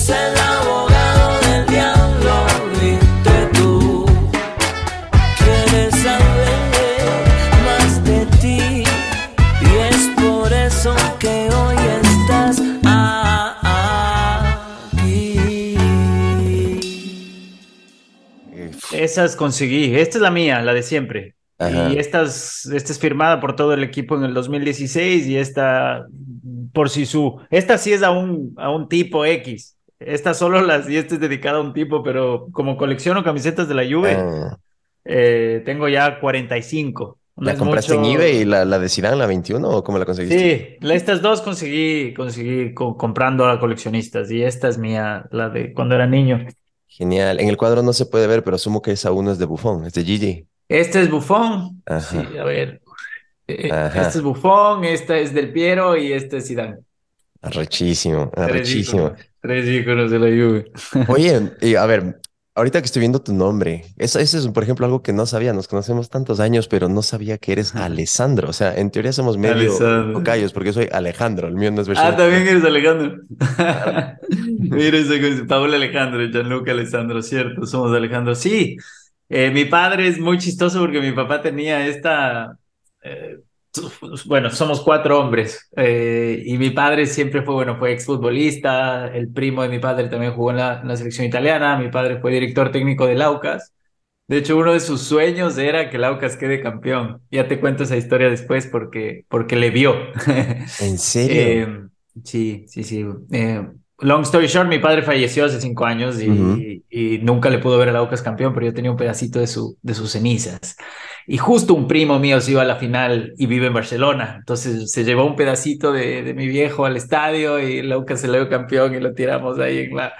es el abogado del diablo, viste tú. Quieres saber más de ti y es por eso que hoy estás aquí. Esas conseguí. Esta es la mía, la de siempre. Ajá. Y esta es, esta es firmada por todo el equipo en el 2016 y esta por si su. Esta sí es a un, a un tipo X. Esta solo las y esta es dedicada a un tipo, pero como colecciono camisetas de la Juve, Ah, eh, tengo ya 45. No ¿La compraste mucho- en eBay, la, la de Zidane, la 21 o cómo la conseguiste? Sí, estas dos conseguí, conseguí co- comprando a coleccionistas y esta es mía, la de cuando era niño. Genial. En el cuadro no se puede ver, pero asumo que esa uno es de Buffon, es de Gigi. Este es Buffon. Ajá. Sí, a ver. Ajá. Este es Buffon, esta es Del Piero y este es Zidane. Arrechísimo. íconos, tres íconos de la Juve. Oye, y a ver, ahorita que estoy viendo tu nombre, eso, eso es, por ejemplo, algo que no sabía. Nos conocemos tantos años, pero no sabía que eres Alessandro. O sea, en teoría somos medio tocayos, porque soy Alejandro, el mío no es versión. Ah, también eres Alejandro. Mira esa cosa, Paula Alejandro, Gianluca Alessandro, cierto, somos Alejandro. Sí, eh, mi padre es muy chistoso porque mi papá tenía esta. eh, bueno, somos cuatro hombres eh, y mi padre siempre fue, bueno, fue exfutbolista. El primo de mi padre también jugó en la, en la selección italiana. Mi padre fue director técnico del Aucas. De hecho, uno de sus sueños era que el Aucas quede campeón. Ya te cuento esa historia después porque, porque le vio. ¿En serio? Eh, sí, sí, sí. Eh, long story short, mi padre falleció hace cinco años y, Ujú. y nunca le pudo ver al Aucas campeón, pero yo tenía un pedacito de, su, de sus cenizas. Y justo un primo mío se iba a la final y vive en Barcelona. Entonces se llevó un pedacito de, de mi viejo al estadio y el Aucas se le dio campeón y lo tiramos ahí en la,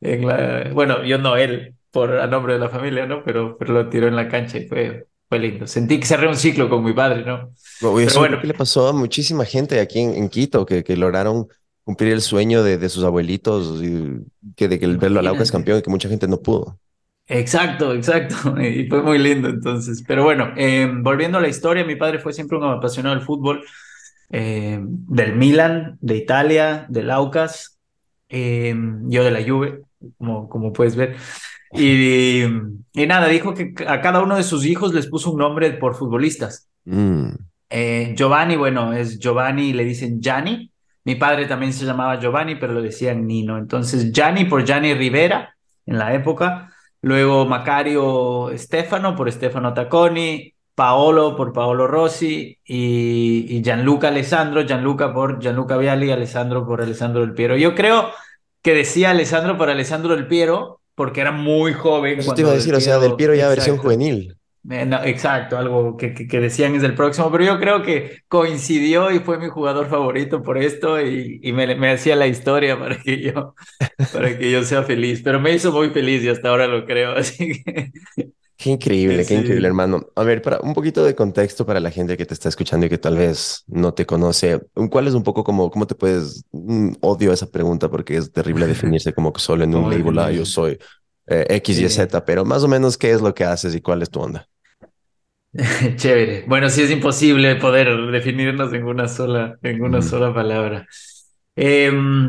en la... Bueno, yo no, él, por a nombre de la familia, ¿no? Pero, pero lo tiró en la cancha y fue, fue lindo. Sentí que cerré un ciclo con mi padre, ¿no? Pero bueno. que le pasó a muchísima gente aquí en, en Quito que, que lograron cumplir el sueño de, de sus abuelitos y que de que el verlo al Aucas Imagínate. campeón y que mucha gente no pudo. Exacto, exacto. Y fue muy lindo entonces. Pero bueno, eh, volviendo a la historia, mi padre fue siempre un apasionado del fútbol, eh, del Milan, de Italia, del Aucas, eh, yo de la Juve, como, como puedes ver. Y, y nada, dijo que a cada uno de sus hijos les puso un nombre por futbolistas. Mm, Eh, Giovanni, bueno, es Giovanni, le dicen Gianni. Mi padre también se llamaba Giovanni, pero lo decían Nino. Entonces, Gianni por Gianni Rivera en la época. Luego Macario Stefano por Stefano Tacconi. Paolo por Paolo Rossi. Y, y Gianluca Alessandro, Gianluca por Gianluca Vialli, Alessandro por Alessandro Del Piero. Yo creo que decía Alessandro por Alessandro Del Piero porque era muy joven. Eso te iba a decir, o sea, del Piero ya versión juvenil. Eh, no, exacto, algo que, que, que decían es el próximo, pero yo creo que coincidió y fue mi jugador favorito por esto y, y me, me hacía la historia para que yo, para que yo sea feliz, pero me hizo muy feliz y hasta ahora lo creo, así que Qué increíble, Sí. qué increíble, hermano. A ver, para un poquito de contexto para la gente que te está escuchando y que tal vez no te conoce, ¿cuál es un poco como, cómo te puedes, mm, odio esa pregunta porque es terrible definirse como que solo en un ¿Cómo label, ah, yo soy eh, X, Y. Z, pero más o menos qué es lo que haces y cuál es tu onda. chévere. Bueno, sí es imposible poder definirnos en una sola, en una sola palabra. Em,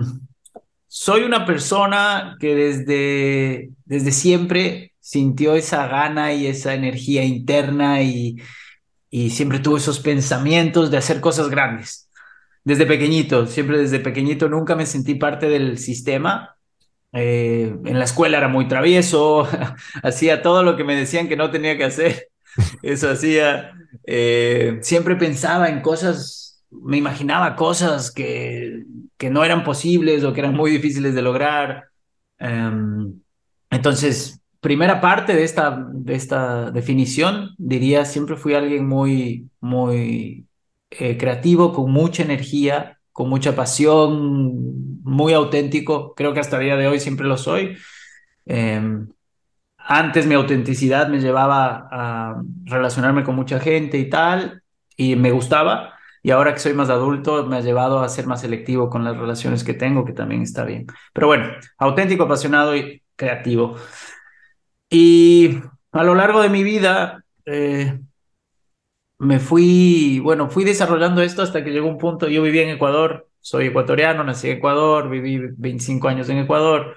soy una persona que desde, desde siempre sintió esa gana y esa energía interna y, y siempre tuvo esos pensamientos de hacer cosas grandes. Desde pequeñito, siempre desde pequeñito nunca me sentí parte del sistema. Eh, en la escuela era muy travieso, hacía todo lo que me decían que no tenía que hacer. Eso hacía. Eh, siempre pensaba en cosas, me imaginaba cosas que, que no eran posibles o que eran muy difíciles de lograr. Em, entonces, primera parte de esta, de esta definición, diría, siempre fui alguien muy, muy eh, creativo, con mucha energía, con mucha pasión, muy auténtico. Creo que hasta el día de hoy siempre lo soy. Em, antes mi autenticidad me llevaba a relacionarme con mucha gente y tal, y me gustaba. Y ahora que soy más adulto, me ha llevado a ser más selectivo con las relaciones que tengo, que también está bien. Pero bueno, auténtico, apasionado y creativo. Y a lo largo de mi vida, eh, me fui, bueno, fui desarrollando esto hasta que llegó un punto, yo vivía en Ecuador, soy ecuatoriano, nací en Ecuador, viví 25 años en Ecuador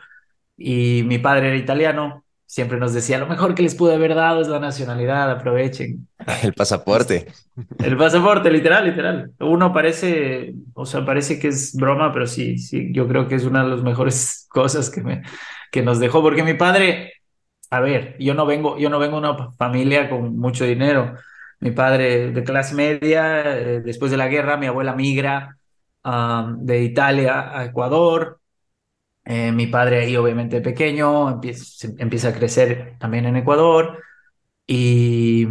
y mi padre era italiano. Siempre nos decía, lo mejor que les pude haber dado es la nacionalidad, aprovechen. El pasaporte. El pasaporte, literal, literal. Uno parece, o sea, parece que es broma, pero sí, sí, yo creo que es una de las mejores cosas que, me, que nos dejó, porque mi padre, a ver, yo no vengo, yo no vengo de una familia con mucho dinero. Mi padre de clase media, eh, después de la guerra, mi abuela migra um, de Italia a Ecuador. Eh, mi padre ahí, obviamente pequeño, empieza, empieza a crecer también en Ecuador. Y,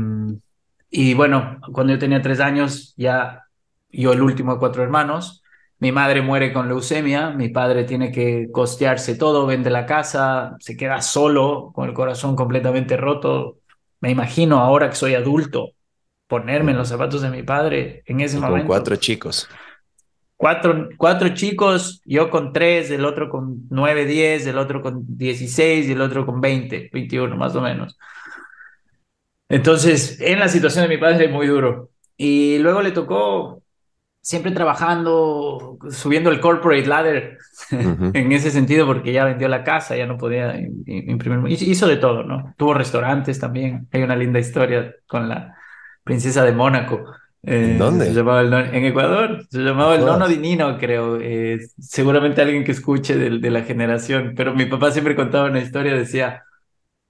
y bueno, cuando yo tenía tres años, ya yo el último de cuatro hermanos, mi madre muere con leucemia, mi padre tiene que costearse todo, vende la casa, se queda solo, con el corazón completamente roto. Me imagino ahora que soy adulto, ponerme en los zapatos de mi padre en ese Y momento. con cuatro chicos. Cuatro, cuatro chicos, yo con tres, el otro con nueve, diez, el otro con dieciséis y el otro con veinte, veintiuno, más o menos. Entonces, en la situación de mi padre, muy duro. Y luego le tocó siempre trabajando, subiendo el corporate ladder Ujú. en ese sentido, porque ya vendió la casa, ya no podía im- im- imprimir. Hizo de todo, ¿no? Tuvo restaurantes también. Hay una linda historia con la princesa de Mónaco. ¿En Eh, dónde? se llamaba el en Ecuador, se llamaba el. Nono di Nino, creo. Eh, seguramente alguien que escuche de, la generación, pero mi papá siempre contaba una historia, decía,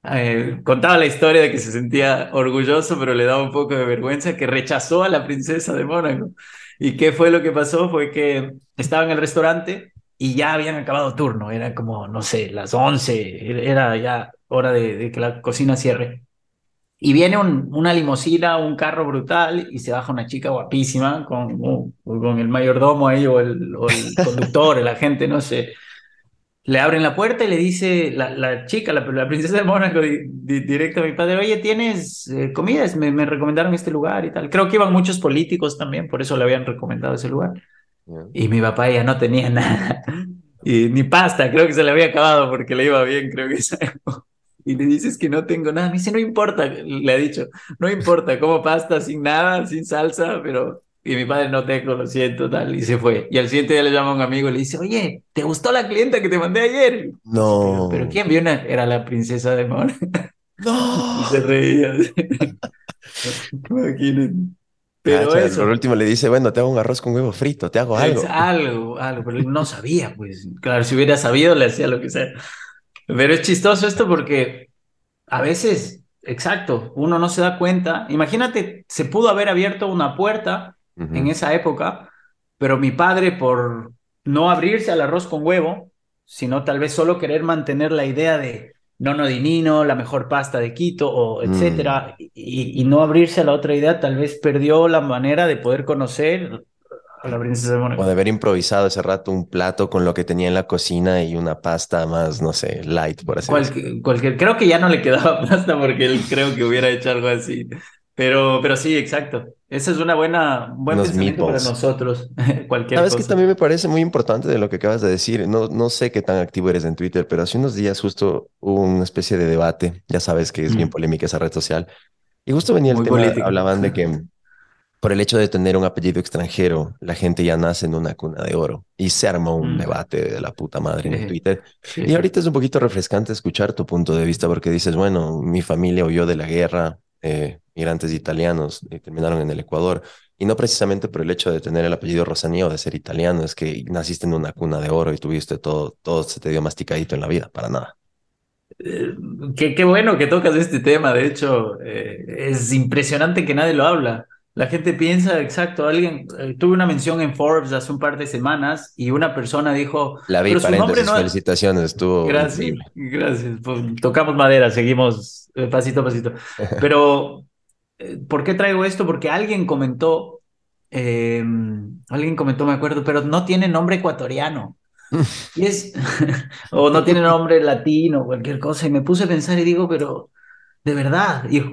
eh, contaba la historia de que se sentía orgulloso, pero le daba un poco de vergüenza, que rechazó a la princesa de Mónaco. ¿Y qué fue lo que pasó? Fue que estaba en el restaurante y ya habían acabado turno, era como, no sé, las 11, era ya hora de, de que la cocina cierre. Y viene un- una limusina, un carro brutal, y se baja una chica guapísima con, uh, con el mayordomo ahí, o el, o el conductor, el agente, no sé. Le abren la puerta y le dice la, la chica, la, la princesa de Mónaco, di- di- directo a mi padre, oye, ¿tienes eh, comidas? Me, me recomendaron este lugar y tal. Creo que iban muchos políticos también, por eso le habían recomendado ese lugar. Y mi papá ya no tenía nada. Y ni pasta, creo que se le había acabado porque le iba bien, creo que esa época. Y le dices que no tengo nada. Me dice, no importa, le ha dicho, no importa, como pasta sin nada, sin salsa, pero... Y mi padre no tengo, lo siento, tal, y se fue. Y al siguiente día le llama a un amigo y le dice, oye, ¿te gustó la clienta que te mandé ayer? Pero, No. pero ¿quién vio una? Era la princesa de. Y No. se reía. Imagínate. Pero eso. Por último le dice, bueno, te hago un arroz con huevo frito, te hago algo. Es algo, algo, pero no sabía, pues. Claro, si hubiera sabido, le hacía lo que sea. Pero es chistoso esto porque a veces, exacto, uno no se da cuenta. Imagínate, se pudo haber abierto una puerta en esa época, pero mi padre, por no abrirse al arroz con huevo, sino tal vez solo querer mantener la idea de nono di Nino, la mejor pasta de Quito, o Mm. etcétera, y, y no abrirse a la otra idea, tal vez perdió la manera de poder conocer a la princesa de Mónaco. O de haber improvisado ese rato un plato con lo que tenía en la cocina y una pasta más, no sé, light, por así decirlo. Cualquier, creo que ya no le quedaba pasta porque él creo que hubiera hecho algo así. Pero, pero sí, exacto. Esa es una buena, un buen Unos pensamiento para meatballs. nosotros. Cualquier Sabes que cosa. también me parece muy importante de lo que acabas de decir. No, no sé qué tan activo eres en Twitter, pero hace unos días justo hubo una especie de debate. Ya sabes que es bien Mm. polémica esa red social. Y justo venía el Muy tema, política. hablaban de que por el hecho de tener un apellido extranjero, la gente ya nace en una cuna de oro. Y se armó un Mm. debate de la puta madre en. Twitter. Y ahorita es un poquito refrescante escuchar tu punto de vista porque dices, bueno, mi familia huyó de la guerra, eh, migrantes italianos y terminaron en el Ecuador. Y no precisamente por el hecho de tener el apellido Rosanía o de ser italiano, es que naciste en una cuna de oro y tuviste todo, todo se te dio masticadito en la vida, para nada. Eh, qué, qué bueno que tocas este tema. De hecho, eh, es impresionante que nadie lo habla. La gente piensa, exacto, alguien, eh, tuve una mención en Forbes hace un par de semanas y una persona dijo, La vi, pero su nombre paréntesis, no es... felicitaciones, estuvo Gracias, increíble. gracias. Pues, tocamos madera, seguimos eh, pasito a pasito. Pero, eh, ¿por qué traigo esto? Porque alguien comentó, eh, alguien comentó, me acuerdo, pero no tiene nombre ecuatoriano. Y es, o no tiene nombre latino, cualquier cosa. Y me puse a pensar y digo, pero, de verdad, y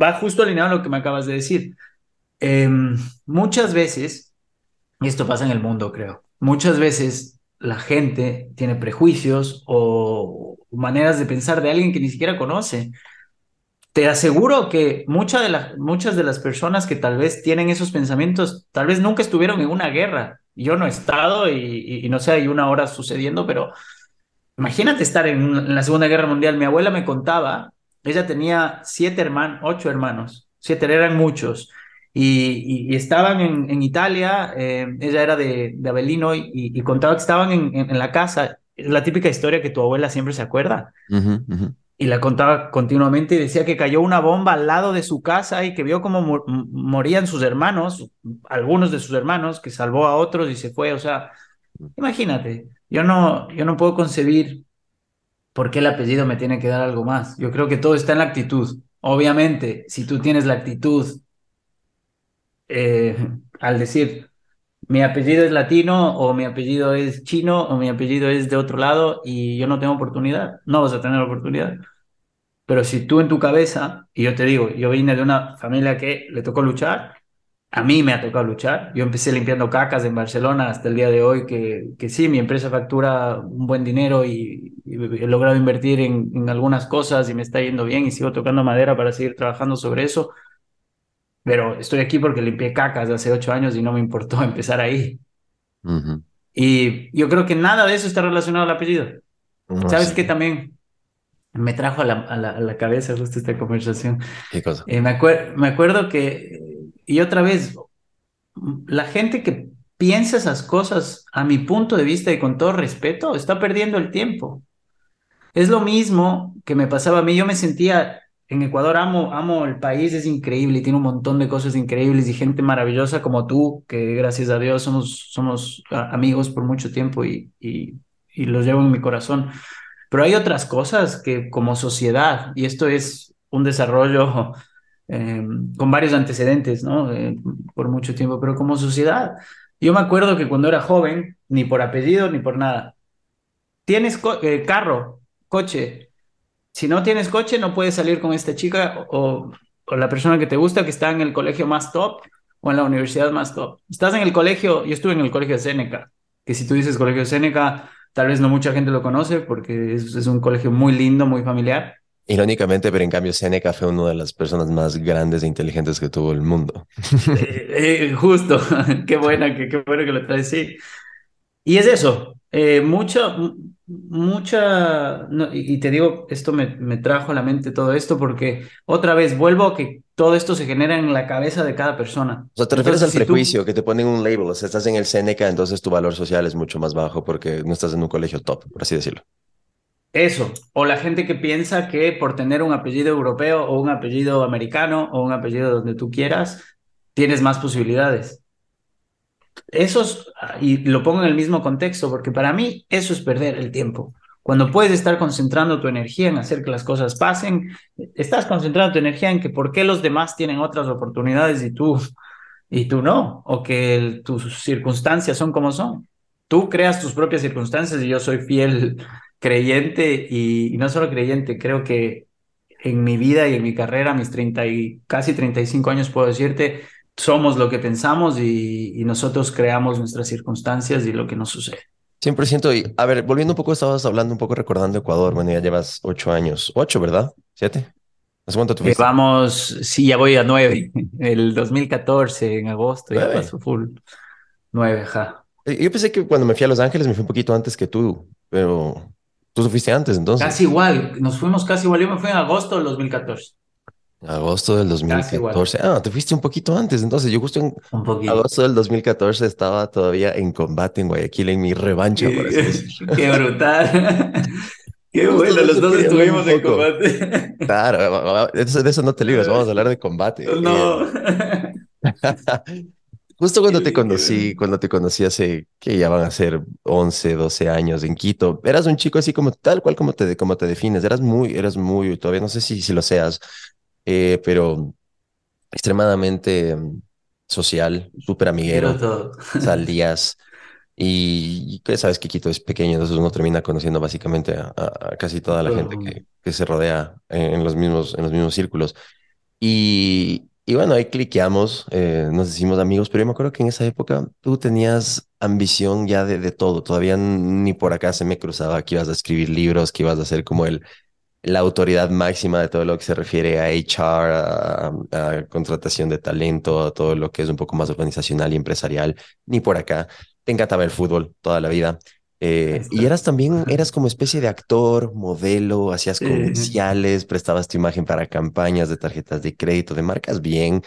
va justo alineado a lo que me acabas de decir. Em, muchas veces, y esto pasa en el mundo, creo, muchas veces la gente tiene prejuicios o maneras de pensar de alguien que ni siquiera conoce. Te aseguro que mucha de la- muchas de las personas que tal vez tienen esos pensamientos, tal vez nunca estuvieron en una guerra, Yo no he estado y, y- no sé, hay una hora sucediendo, pero imagínate estar en la Segunda Guerra Mundial. Mi abuela me contaba, ella tenía siete hermanos, ocho hermanos, siete eran muchos. Y, y- y estaban en, en Italia, eh, ella era de, de Avellino y, y contaba que estaban en, en- en la casa. Es la típica historia que tu abuela siempre se acuerda y la contaba continuamente y decía que cayó una bomba al lado de su casa y que vio cómo morían sus hermanos, algunos de sus hermanos, que salvó a otros y se fue. O sea, imagínate, yo no, yo no puedo concebir por qué el apellido me tiene que dar algo más. Yo creo que todo está en la actitud. Obviamente, si tú tienes la actitud eh, al decir mi apellido es latino o mi apellido es chino o mi apellido es de otro lado y yo no tengo oportunidad, no vas a tener oportunidad. Pero si tú en tu cabeza, y yo te digo, yo vine de una familia que le tocó luchar, a mí me ha tocado luchar. Yo empecé limpiando cacas en Barcelona hasta el día de hoy, que, que sí, mi empresa factura un buen dinero y, y he logrado invertir en, en algunas cosas y me está yendo bien y sigo tocando madera para seguir trabajando sobre eso. Pero estoy aquí porque limpié cacas de hace ocho años y no me importó empezar ahí. Y yo creo que nada de eso está relacionado al apellido. No, ¿Sabes sí. qué también me trajo a la, a la, a la cabeza justo esta conversación? ¿Qué cosa? Eh, me acuer- me acuerdo que, y otra vez, la gente que piensa esas cosas, a mi punto de vista y con todo respeto, está perdiendo el tiempo. Es lo mismo que me pasaba a mí. Yo me sentía en Ecuador, amo, amo el país, es increíble y tiene un montón de cosas increíbles y gente maravillosa como tú, que gracias a Dios somos, somos amigos por mucho tiempo y, y, los llevo en mi corazón. Pero hay otras cosas que como sociedad, y esto es un desarrollo eh, con varios antecedentes, ¿no? Eh, por mucho tiempo, pero como sociedad. Yo me acuerdo que cuando era joven, ni por apellido ni por nada, tienes eh, carro, coche. Si no tienes coche, no puedes salir con esta chica o, o la persona que te gusta que está en el colegio más top o en la universidad más top. Estás en el colegio, yo estuve en el colegio de Seneca, que si tú dices colegio de Seneca, tal vez no mucha gente lo conoce porque es, es un colegio muy lindo, muy familiar. Irónicamente, pero en cambio Seneca fue una de las personas más grandes e inteligentes que tuvo el mundo. Eh, eh, justo, qué buena, qué, qué bueno que lo traes, sí. Y es eso, eh, mucha, m- mucha, no, y, y te digo, esto me, me trajo a la mente todo esto porque otra vez vuelvo a que todo esto se genera en la cabeza de cada persona. O sea, te refieres al tú- prejuicio, que te ponen un label, o sea, estás en el Seneca, entonces tu valor social es mucho más bajo porque no estás en un colegio top, por así decirlo. Eso, o la gente que piensa que por tener un apellido europeo o un apellido americano o un apellido donde tú quieras, tienes más posibilidades. Eso es, y lo pongo en el mismo contexto, porque para mí eso es perder el tiempo. Cuando puedes estar concentrando tu energía en hacer que las cosas pasen, estás concentrando tu energía en que por qué los demás tienen otras oportunidades y tú, y tú no, o que tus circunstancias son como son. Tú creas tus propias circunstancias y yo soy fiel creyente y, y no solo creyente, creo que en mi vida y en mi carrera, mis 30 y casi 35 años, puedo decirte, somos lo que pensamos y, y nosotros creamos nuestras circunstancias y lo que nos sucede. 100%. Y a ver, volviendo un poco, estabas hablando un poco recordando Ecuador. Bueno, ya llevas ocho años. Ocho, ¿verdad? ¿Siete? ¿Hace cuánto tuviste? vamos, sí, ya voy a nueve. El 2014, en agosto, ya pasó full. Nueve, ja. Eh, Yo pensé que cuando me fui a Los Ángeles me fui un poquito antes que tú, pero tú te fuiste antes, entonces. Casi igual, nos fuimos casi igual. Yo me fui en agosto del 2014. Agosto del Casi igual. 2014. Ah, te fuiste un poquito antes, entonces yo justo en Un poquito. agosto del 2014 estaba todavía en combate en Guayaquil en mi revancha, por así. Qué brutal. Qué Justo bueno, los dos estuvimos en combate. Claro, de eso, de eso no te libres, vamos a hablar de combate. No. Justo cuando Qué te qué conocí, cuando te conocí hace, que ya van a ser 11, 12 años en Quito, eras un chico así como tal cual como te, como te defines, eras muy, eras muy, todavía no sé si, si lo seas, eh, pero extremadamente mm, social, súper amiguero, todo. salías y, y que sabes que Quito es pequeño, entonces uno termina conociendo básicamente a, casi toda la gente que, que se rodea en, en los mismos, en los mismos círculos. Y, y bueno, ahí cliqueamos, eh, nos hicimos amigos, pero yo me acuerdo que en esa época tú tenías ambición ya de, de todo, todavía ni por acá se me cruzaba que ibas a escribir libros, que ibas a ser como el, la autoridad máxima de todo lo que se refiere a HR, a, a contratación de talento, a todo lo que es un poco más organizacional y empresarial, ni por acá. te encantaba el fútbol toda la vida. Eh, y eras también, eras como especie de actor, modelo, hacías comerciales, prestabas tu imagen para campañas de tarjetas de crédito, de marcas bien.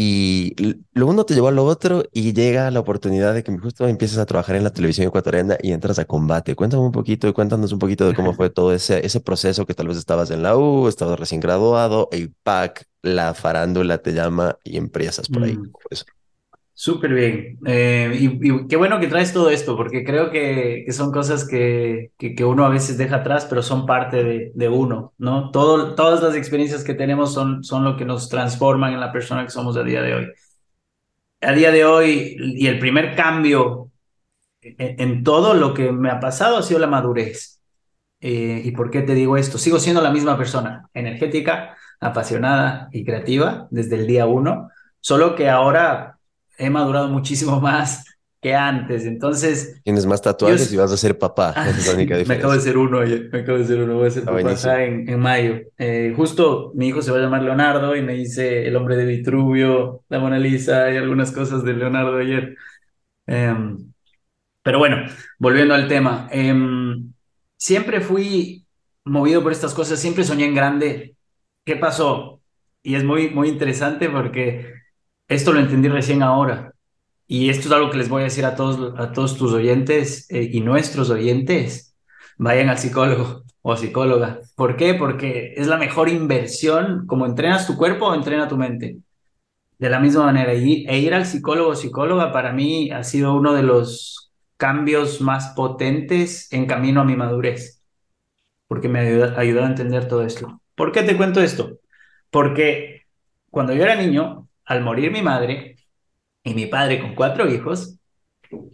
Y lo uno te llevó a lo otro y llega la oportunidad de que justo empiezas a trabajar en la televisión ecuatoriana y entras a combate. Cuéntame un poquito y cuéntanos un poquito de cómo fue todo ese, ese proceso que tal vez estabas en la U, estabas recién graduado, y ¡pac! la farándula te llama y empresas por ahí. Mm. Súper bien. Eh, y, qué bueno que traes todo esto, porque creo que, son cosas que, que, uno a veces deja atrás, pero son parte de, uno, ¿no? Todo, todas las experiencias que tenemos son, son lo que nos transforman en la persona que somos a día de hoy. A día de hoy, y el primer cambio en, en todo lo que me ha pasado ha sido la madurez. Eh, ¿y por qué te digo esto? Sigo siendo la misma persona, energética, apasionada y creativa desde el día uno, solo que ahora he madurado muchísimo más que antes. Entonces, Tienes más tatuajes Yo- y vas a ser papá. Ah, Esa es la única sí, me acabo de diferencia. ser uno, oye, me acabo de ser uno, voy a ser papá acá en, en mayo. Eh, justo mi hijo se va a llamar Leonardo y me dice el hombre de Vitruvio, la Mona Lisa y algunas cosas de Leonardo ayer. Em, pero bueno, volviendo al tema, em, siempre fui movido por estas cosas, siempre soñé en grande. ¿Qué pasó? Y es muy, muy interesante porque esto lo entendí recién ahora. Y esto es algo que les voy a decir a todos, a todos tus oyentes eh, y nuestros oyentes. Vayan al psicólogo o psicóloga. ¿Por qué? Porque es la mejor inversión. Como entrenas tu cuerpo, entrena tu mente. De la misma manera, e ir al psicólogo o psicóloga para mí ha sido uno de los cambios más potentes en camino a mi madurez, porque me ayuda, ayudó a entender todo esto. ¿Por qué te cuento esto? Porque cuando yo era niño, al morir mi madre y mi padre con cuatro hijos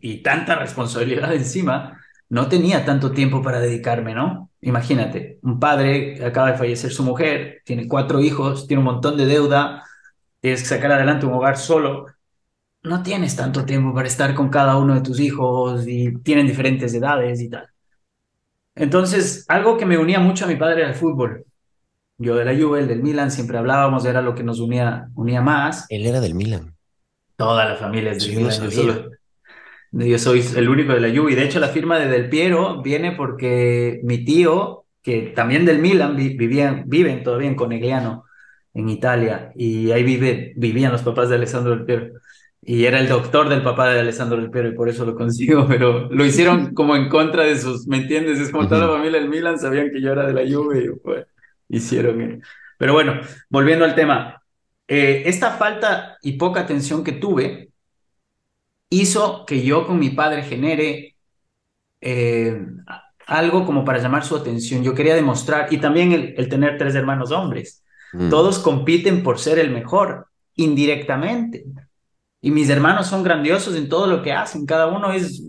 y tanta responsabilidad encima, no tenía tanto tiempo para dedicarme, ¿no? Imagínate, un padre acaba de fallecer su mujer, tiene cuatro hijos, tiene un montón de deuda, tienes que sacar adelante un hogar solo, no tienes tanto tiempo para estar con cada uno de tus hijos y tienen diferentes edades y tal. Entonces, algo que me unía mucho a mi padre era el fútbol. Yo de la Juve, el del Milan, siempre hablábamos, era lo que nos unía, unía más. Él era del Milan. Toda la familia es del Milan, yo solo- yo soy el único de la Juve. Y de hecho, la firma de Del Piero viene porque mi tío, que también del Milan, vi- vivían, viven todavía en Conegliano, en Italia. Y ahí vive, vivían los papás de Alessandro Del Piero. Y era el doctor del papá de Alessandro Del Piero, y por eso lo consigo. Pero lo hicieron como en contra de sus, ¿me entiendes? Es como toda la familia del Milan sabían que yo era de la Juve. Y pues, hicieron. eh. Pero bueno, volviendo al tema. Eh, esta falta y poca atención que tuve hizo que yo con mi padre genere eh, algo como para llamar su atención. Yo quería demostrar, y también el, el tener tres hermanos hombres. Mm. Todos compiten por ser el mejor, indirectamente. Y mis hermanos son grandiosos en todo lo que hacen. Cada uno es...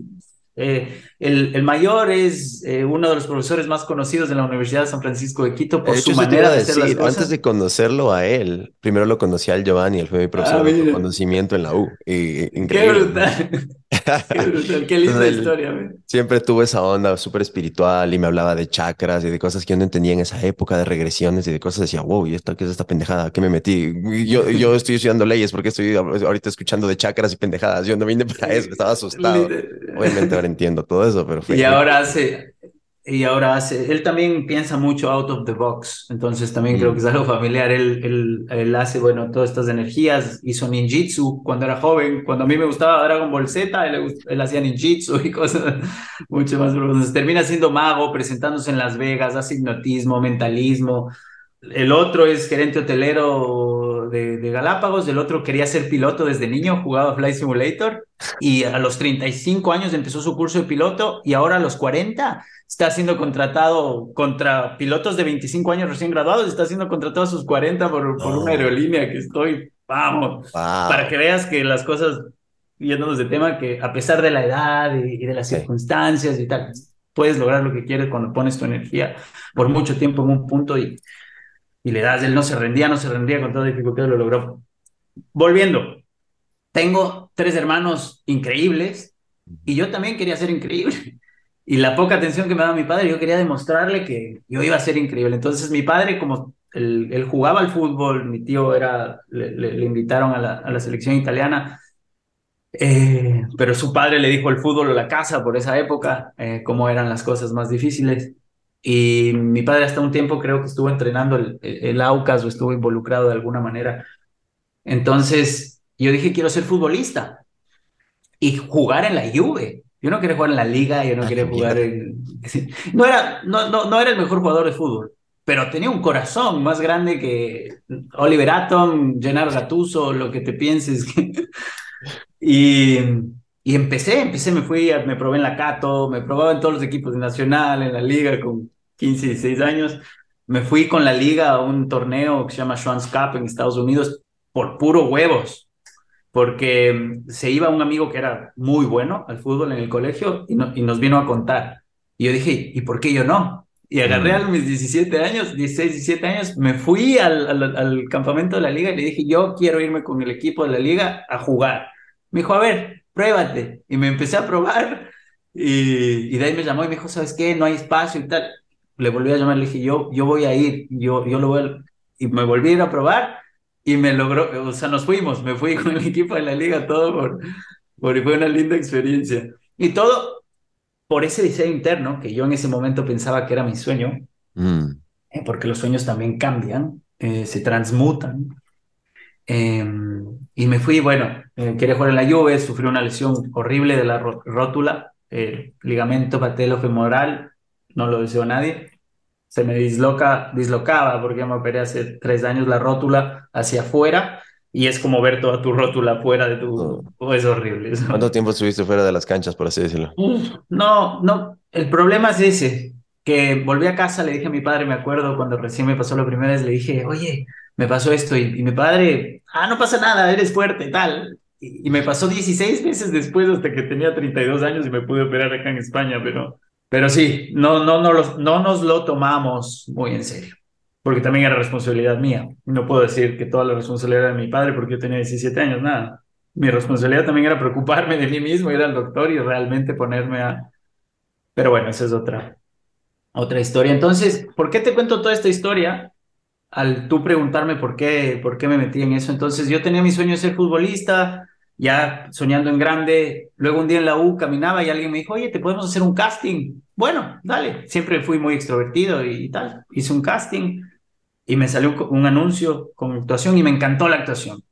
eh, el, el mayor es eh, uno de los profesores más conocidos de la Universidad de San Francisco de Quito por De su hecho, manera de hacer las cosas. antes de conocerlo a él, primero lo conocí al Giovanni, él fue mi profesor Ah, de mira. conocimiento en la U. Y, Qué brutal, qué brutal, qué linda Entonces, historia. man. Siempre tuvo esa onda súper espiritual y me hablaba de chakras y de cosas que yo no entendía en esa época, de regresiones y de cosas. Decía, wow, ¿y esto qué es esta pendejada? ¿Qué me metí? Yo, yo estoy estudiando leyes porque estoy ahorita escuchando de chakras y pendejadas. Yo no vine para eso, estaba asustado. Obviamente ahora entiendo todo eso, pero fue... Y ahora hace, y ahora hace, él también piensa mucho out of the box, entonces también creo Mm. que es algo familiar. Él, él, él hace, bueno, todas estas energías, hizo ninjitsu cuando era joven, cuando a mí me gustaba Dragon Ball Z, él, él hacía ninjitsu y cosas mucho más profundas. Termina siendo mago, presentándose en Las Vegas, hace hipnotismo, mentalismo. El otro es gerente hotelero de, de Galápagos, el otro quería ser piloto desde niño, jugaba Flight Simulator y a los 35 años empezó su curso de piloto y ahora a los 40 está siendo contratado contra pilotos de 25 años recién graduados, está siendo contratado a sus 40 por, por No. una aerolínea que estoy, vamos, Wow. para que veas que las cosas, yéndonos de tema, que a pesar de la edad y, y de las Sí. circunstancias y tal, puedes lograr lo que quieres cuando pones tu energía por mucho tiempo en un punto y, y le das, él no se rendía, no se rendía con toda dificultad, lo logró. Volviendo, tengo tres hermanos increíbles y yo también quería ser increíble. Y la poca atención que me daba mi padre, yo quería demostrarle que yo iba a ser increíble. Entonces mi padre, como él, jugaba al fútbol, mi tío era, le invitaron a la, a la selección italiana, Eh, pero su padre le dijo el fútbol o la casa por esa época, eh, cómo eran las cosas más difíciles. Y mi padre hasta un tiempo creo que estuvo entrenando el, el Aucas o estuvo involucrado de alguna manera. Entonces yo dije, quiero ser futbolista y jugar en la Juve. Yo no quería jugar en la liga, yo no Ah, quería jugar en... No era, no, no, no era el mejor jugador de fútbol, pero tenía un corazón más grande que Oliver Atom, Gennaro Gattuso, lo que te pienses. Y, y empecé, empecé, me fui, me probé en la Cato, me probaba en todos los equipos de Nacional, en la liga con 15, 16 años. Me fui con la liga a un torneo que se llama Schwanz Cup en Estados Unidos por puro huevos, porque mm, se iba un amigo que era muy bueno al fútbol en el colegio y, no- y nos vino a contar. Y yo dije, ¿y por qué yo no? Y agarré Mm. a mis 17 años, 16, 17 años, me fui al, al, al campamento de la liga y le dije, yo quiero irme con el equipo de la liga a jugar. Me dijo, a ver, pruébate. Y me empecé a probar. Y, y de ahí me llamó y me dijo, ¿sabes qué? No hay espacio y tal. Le volví a llamar, le dije, yo, yo voy a ir, yo, yo lo voy a... Y me volví a ir a probar y me logró, o sea, nos fuimos, me fui con el equipo de la liga, todo por, por, fue una linda experiencia. Y todo por ese diseño interno, que yo en ese momento pensaba que era mi sueño, Mm. eh, porque los sueños también cambian, eh, se transmutan. Eh, y me fui, bueno, eh, quería jugar en la Juve, sufrí una lesión horrible de la rótula, el ligamento patelofemoral, no lo deseo a nadie. Se me disloca, dislocaba porque me operé hace tres años la rótula hacia afuera y es como ver toda tu rótula fuera de tu... oh, es horrible. ¿Cuánto tiempo estuviste fuera de las canchas, por así decirlo? Uf, no, no, el problema es ese, que volví a casa, le dije a mi padre, me acuerdo cuando recién me pasó la primera vez, le dije, oye, me pasó esto, y, y mi padre, ah, no pasa nada, eres fuerte, tal. Y, y me pasó 16 meses después, hasta que tenía 32 años y me pude operar acá en España, pero, pero sí, no, no, no, los- no nos lo tomamos muy en serio, porque también era responsabilidad mía. No puedo decir que toda la responsabilidad era de mi padre porque yo tenía 17 años, nada. Mi responsabilidad también era preocuparme de mí mismo, ir al doctor y realmente ponerme a... Pero bueno, esa es otra, otra historia. Entonces, ¿por qué te cuento toda esta historia? Al tú preguntarme por qué, por qué me metí en eso. Entonces, yo tenía mi sueño de ser futbolista, ya soñando en grande. Luego un día en la U caminaba y alguien me dijo, oye, ¿te podemos hacer un casting? Bueno, dale. Siempre fui muy extrovertido y tal. Hice un casting y me salió un, un anuncio con actuación y me encantó la actuación.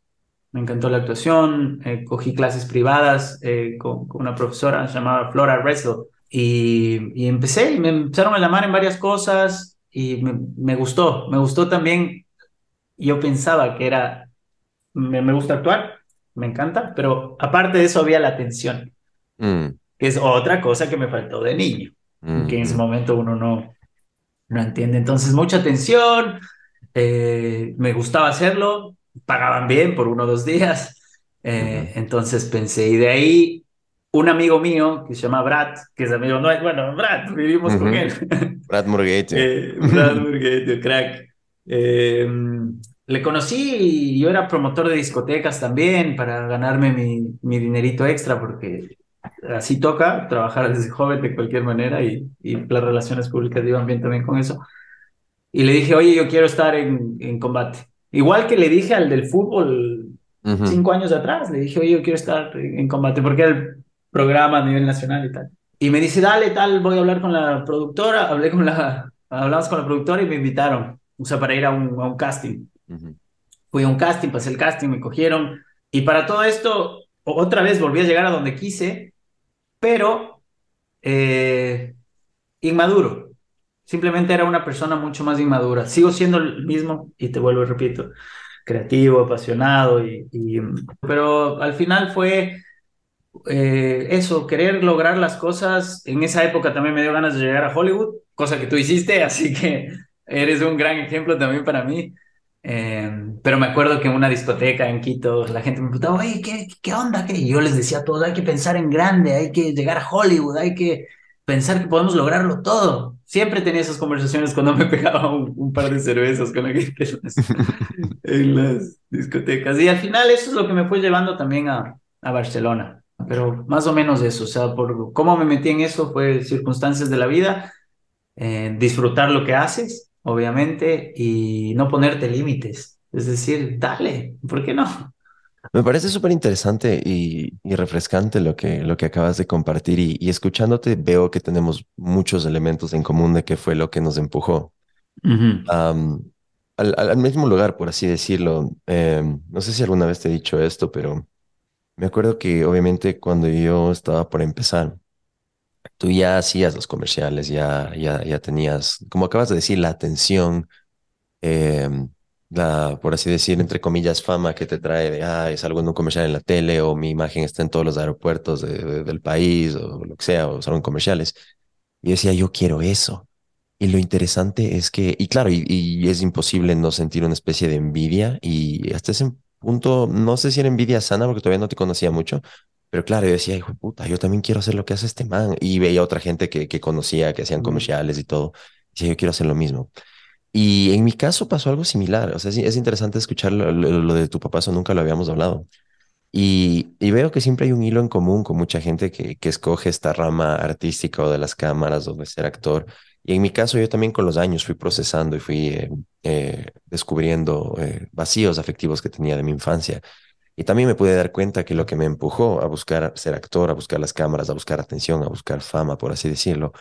Me encantó la actuación, eh, cogí clases privadas eh, con, una profesora llamada Flora Reslo y, empecé y me empezaron a llamar en varias cosas y me, gustó, me gustó también. Yo pensaba que era, me gusta actuar, me encanta, pero aparte de eso había la atención, Mm, que es otra cosa que me faltó de niño, mm, que en ese momento uno no, no entiende. Entonces, mucha atención, eh, me gustaba hacerlo, pagaban bien por uno o dos días. Eh, entonces pensé, y de ahí un amigo mío que se llama Brad, que es amigo, no, bueno, Brad, vivimos con Ujú. él. Brad Murgate. Eh, Brad Burguete, crack. Le conocí y yo era promotor de discotecas también para ganarme mi, mi dinerito extra, porque así toca trabajar desde joven de cualquier manera y, y las relaciones públicas iban bien también con eso. Y le dije, oye, yo quiero estar en, en combate. Igual que le dije al del fútbol Ujú. cinco años atrás, le dije, oye, yo quiero estar en, en combate, porque era el programa a nivel nacional y tal. Y me dice, dale, tal, voy a hablar con la productora, hablé con la, hablamos con la productora y me invitaron, o sea, para ir a un, a un casting. Fui a un casting, pasé el casting, me cogieron. Y para todo esto, otra vez volví a llegar a donde quise, pero eh, inmaduro. Simplemente era una persona mucho más inmadura. Sigo siendo el mismo, y te vuelvo repito, creativo, apasionado, y- pero al final fue eh, eso, querer lograr las cosas. En esa época también me dio ganas de llegar a Hollywood, cosa que tú hiciste, así que eres un gran ejemplo también para mí. Eh, pero me acuerdo que en una discoteca en Quito la gente me preguntaba, oye, ¿qué, qué onda? ¿Qué? Y yo les decía a todos, hay que pensar en grande, hay que llegar a Hollywood, hay que pensar que podemos lograrlo todo. Siempre tenía esas conversaciones cuando me pegaba un, un par de cervezas con la gente en las, en las discotecas. Y al final eso es lo que me fue llevando también a, a Barcelona. Pero más o menos eso, o sea, por cómo me metí en eso fue circunstancias de la vida, eh, disfrutar lo que haces, obviamente, y no ponerte límites. Es decir, dale, ¿por qué no? Me parece súper interesante y, y refrescante lo que, lo que acabas de compartir y, y escuchándote veo que tenemos muchos elementos en común de qué fue lo que nos empujó al, al- al mismo lugar, por así decirlo. Em, no sé si alguna vez te he dicho esto, pero me acuerdo que obviamente cuando yo estaba por empezar, tú ya hacías los comerciales, ya, ya, ya tenías, como acabas de decir, la atención eh, la, por así decir, entre comillas, fama que te trae de, ah, es algo en un comercial en la tele o mi imagen está en todos los aeropuertos de- de- del país o lo que sea, o son comerciales. Y decía, yo quiero eso. Y lo interesante es que, y claro, y es imposible no sentir una especie de envidia y hasta ese punto, no sé si era envidia sana porque todavía no te conocía mucho, pero claro, yo decía, hijo de puta, yo también quiero hacer lo que hace este man. Y veía otra gente que, que conocía, que hacían comerciales y todo. Y decía, yo quiero hacer lo mismo. Y en mi caso pasó algo similar. O sea, es, es interesante escuchar lo, lo- lo de tu papá, eso nunca lo habíamos hablado. Y, y veo que siempre hay un hilo en común con mucha gente que, que escoge esta rama artística o de las cámaras o de ser actor. Y en mi caso, yo también con los años fui procesando y fui eh, eh, descubriendo eh, vacíos afectivos que tenía de mi infancia. Y también me pude dar cuenta que lo que me empujó a buscar ser actor, a buscar las cámaras, a buscar atención, a buscar fama, por así decirlo,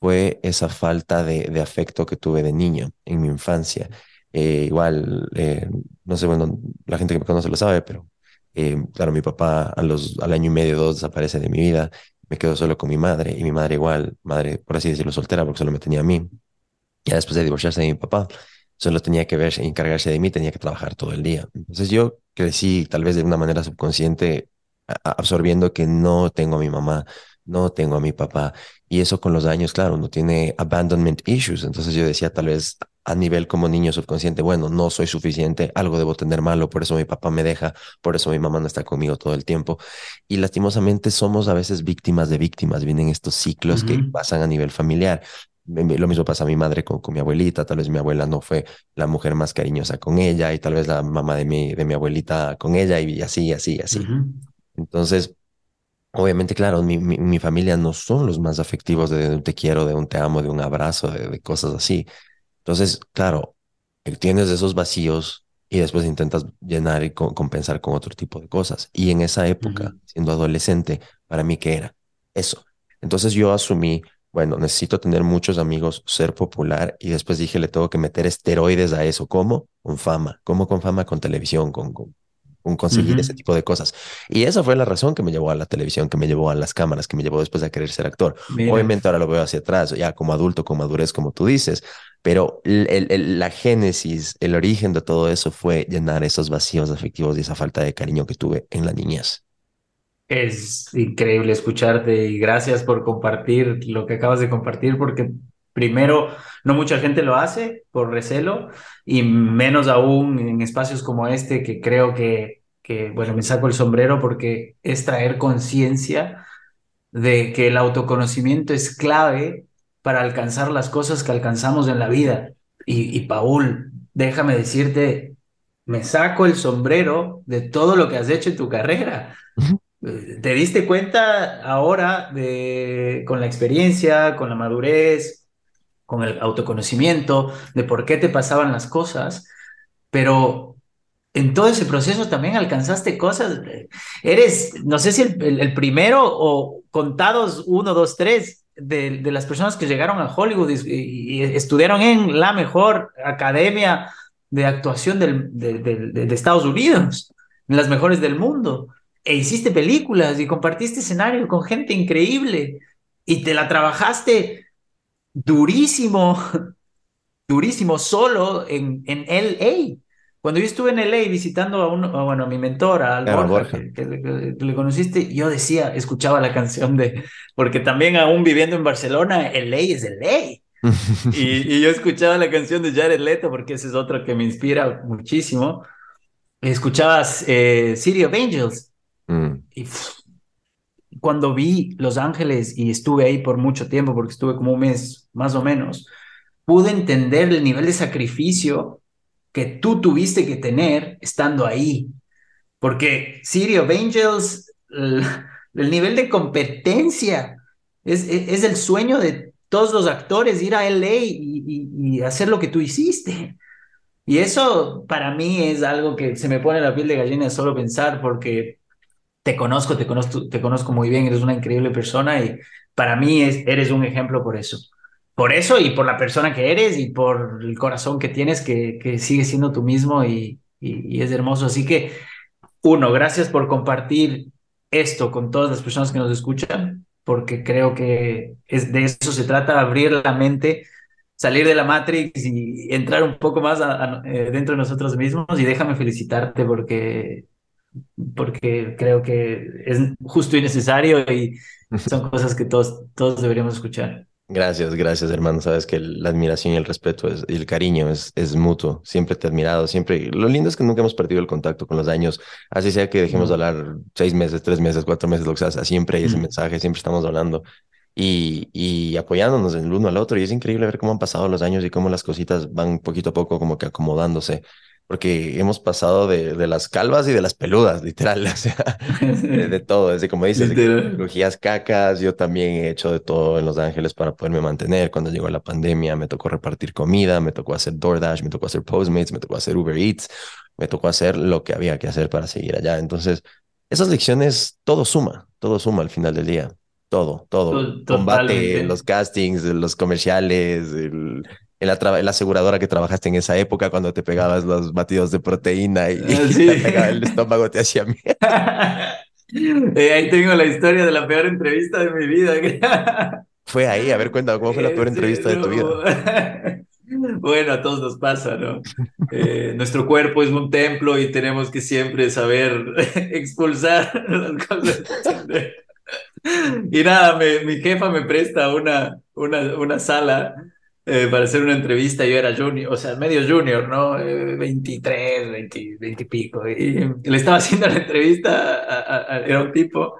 fue esa falta de, afecto que tuve de niño en mi infancia. Eh, igual, eh, no sé, bueno, la gente que me conoce lo sabe, pero eh, claro, mi papá a los, al año y medio, dos, desaparece de mi vida. Me quedo solo con mi madre y mi madre igual, madre, por así decirlo, soltera, porque solo me tenía a mí. Ya después de divorciarse de mi papá, solo tenía que ver, encargarse de mí, tenía que trabajar todo el día. Entonces yo crecí tal vez de una manera subconsciente absorbiendo que no tengo a mi mamá, no tengo a mi papá. Y eso con los años, claro, uno tiene abandonment issues. Entonces yo decía tal vez a nivel como niño subconsciente, bueno, no soy suficiente, algo debo tener malo, por eso mi papá me deja, por eso mi mamá no está conmigo todo el tiempo. Y lastimosamente somos a veces víctimas de víctimas, vienen estos ciclos que pasan a nivel familiar. Lo mismo pasa a mi madre con, con mi abuelita, tal vez mi abuela no fue la mujer más cariñosa con ella y tal vez la mamá de mi, de mi abuelita con ella y así, así, así. Entonces, obviamente, claro, mi, mi, mi familia no son los más afectivos de un te quiero, de un te amo, de un abrazo, de, de cosas así. Entonces, claro, tienes esos vacíos y después intentas llenar y co- compensar con otro tipo de cosas. Y en esa época, siendo adolescente, para mí, ¿qué era? Eso. Entonces yo asumí, bueno, necesito tener muchos amigos, ser popular y después dije, le tengo que meter esteroides a eso. ¿Cómo? Con fama. ¿Cómo con fama? Con televisión, con, con, con conseguir ese Ujú. tipo de cosas. Y esa fue la razón que me llevó a la televisión, que me llevó a las cámaras, que me llevó después a querer ser actor. Mira, Obviamente ahora lo veo hacia atrás, ya como adulto, con madurez, como tú dices, pero el- el- la génesis, el origen de todo eso fue llenar esos vacíos afectivos y esa falta de cariño que tuve en la niñez. Es increíble escucharte y gracias por compartir lo que acabas de compartir, porque primero, no mucha gente lo hace por recelo y menos aún en espacios como este, que creo que, que, bueno, me saco el sombrero porque es traer conciencia de que el autoconocimiento es clave para alcanzar las cosas que alcanzamos en la vida. Y, y Paul, déjame decirte, me saco el sombrero de todo lo que has hecho en tu carrera. ¿Te diste cuenta ahora con la experiencia, con la madurez, con el autoconocimiento, de por qué te pasaban las cosas? Pero en todo ese proceso también alcanzaste cosas. Eres, no sé si el, primero o contados uno, dos, tres de, las personas que llegaron a Hollywood y, y estudiaron en la mejor academia de actuación del- de, de- de- de Estados Unidos, en las mejores del mundo. E hiciste películas y compartiste escenario con gente increíble y te la trabajaste durísimo durísimo solo en, en LA. Cuando yo estuve en LA visitando a uno, bueno, a mi mentor, a Al Claro, Borja, Borja. que, que le, que le conociste, yo decía, escuchaba la canción de, porque también aún viviendo en Barcelona, LA es LA. Y, y yo escuchaba la canción de Jared Leto, porque ese es otro que me inspira muchísimo. Escuchabas eh, City of Angels. Mm, Y pff, cuando vi Los Ángeles y estuve ahí por mucho tiempo, porque estuve como un mes más o menos, pude entender el nivel de sacrificio que tú tuviste que tener estando ahí. Porque City of Angels, el, el nivel de competencia, es, es, es, el sueño de todos los actores, ir a LA y, y, y hacer lo que tú hiciste. Y eso para mí es algo que se me pone la piel de gallina solo pensar porque te conozco, te conozco, te conozco muy bien, eres una increíble persona y para mí es, eres un ejemplo por eso. Por eso y por la persona que eres y por el corazón que tienes que, que sigue siendo tú mismo y, y, y es hermoso. Así que, uno, gracias por compartir esto con todas las personas que nos escuchan, porque creo que es, de eso se trata, abrir la mente salir de la Matrix y entrar un poco más a, a, eh, dentro de nosotros mismos. Y déjame felicitarte porque, porque creo que es justo y necesario y son cosas que todos, todos deberíamos escuchar. Gracias, gracias, hermano. Sabes que la admiración y el respeto es, y el cariño es, es mutuo. Siempre te he admirado, siempre. Lo lindo es que nunca hemos perdido el contacto con los años. Así sea que dejemos de hablar seis meses, tres meses, cuatro meses, lo que sea. Siempre hay ese mensaje, siempre estamos hablando y, y apoyándonos el uno al otro. Y es increíble ver cómo han pasado los años y cómo las cositas van poquito a poco como que acomodándose. Porque hemos pasado de, de las calvas y de las peludas, literal, o sea, de, de todo, desde como dices, cirugías cacas, yo también he hecho de todo en Los Ángeles para poderme mantener. Cuando llegó la pandemia me tocó repartir comida, me tocó hacer DoorDash, me tocó hacer Postmates, me tocó hacer Uber Eats, me tocó hacer lo que había que hacer para seguir allá. Entonces, esas lecciones, todo suma, todo suma al final del día. Todo, todo. Combate, los castings, los comerciales, el, el, la aseguradora que trabajaste en esa época cuando te pegabas los batidos de proteína y, ah, sí. y te el estómago te hacía mierda. eh, ahí tengo la historia de la peor entrevista de mi vida. fue ahí, a ver, cuéntame, ¿cómo fue la peor entrevista de tu vida? Bueno, a todos nos pasa, ¿no? Eh, nuestro cuerpo es un templo y tenemos que siempre saber expulsar las cosas. Y nada, me, mi jefa me presta una, una, una sala eh, para hacer una entrevista. Yo era junior, o sea, medio junior, ¿no? Eh, 23, 20, 20, y pico. Y, le estaba haciendo la entrevista, a, a, a, era un tipo,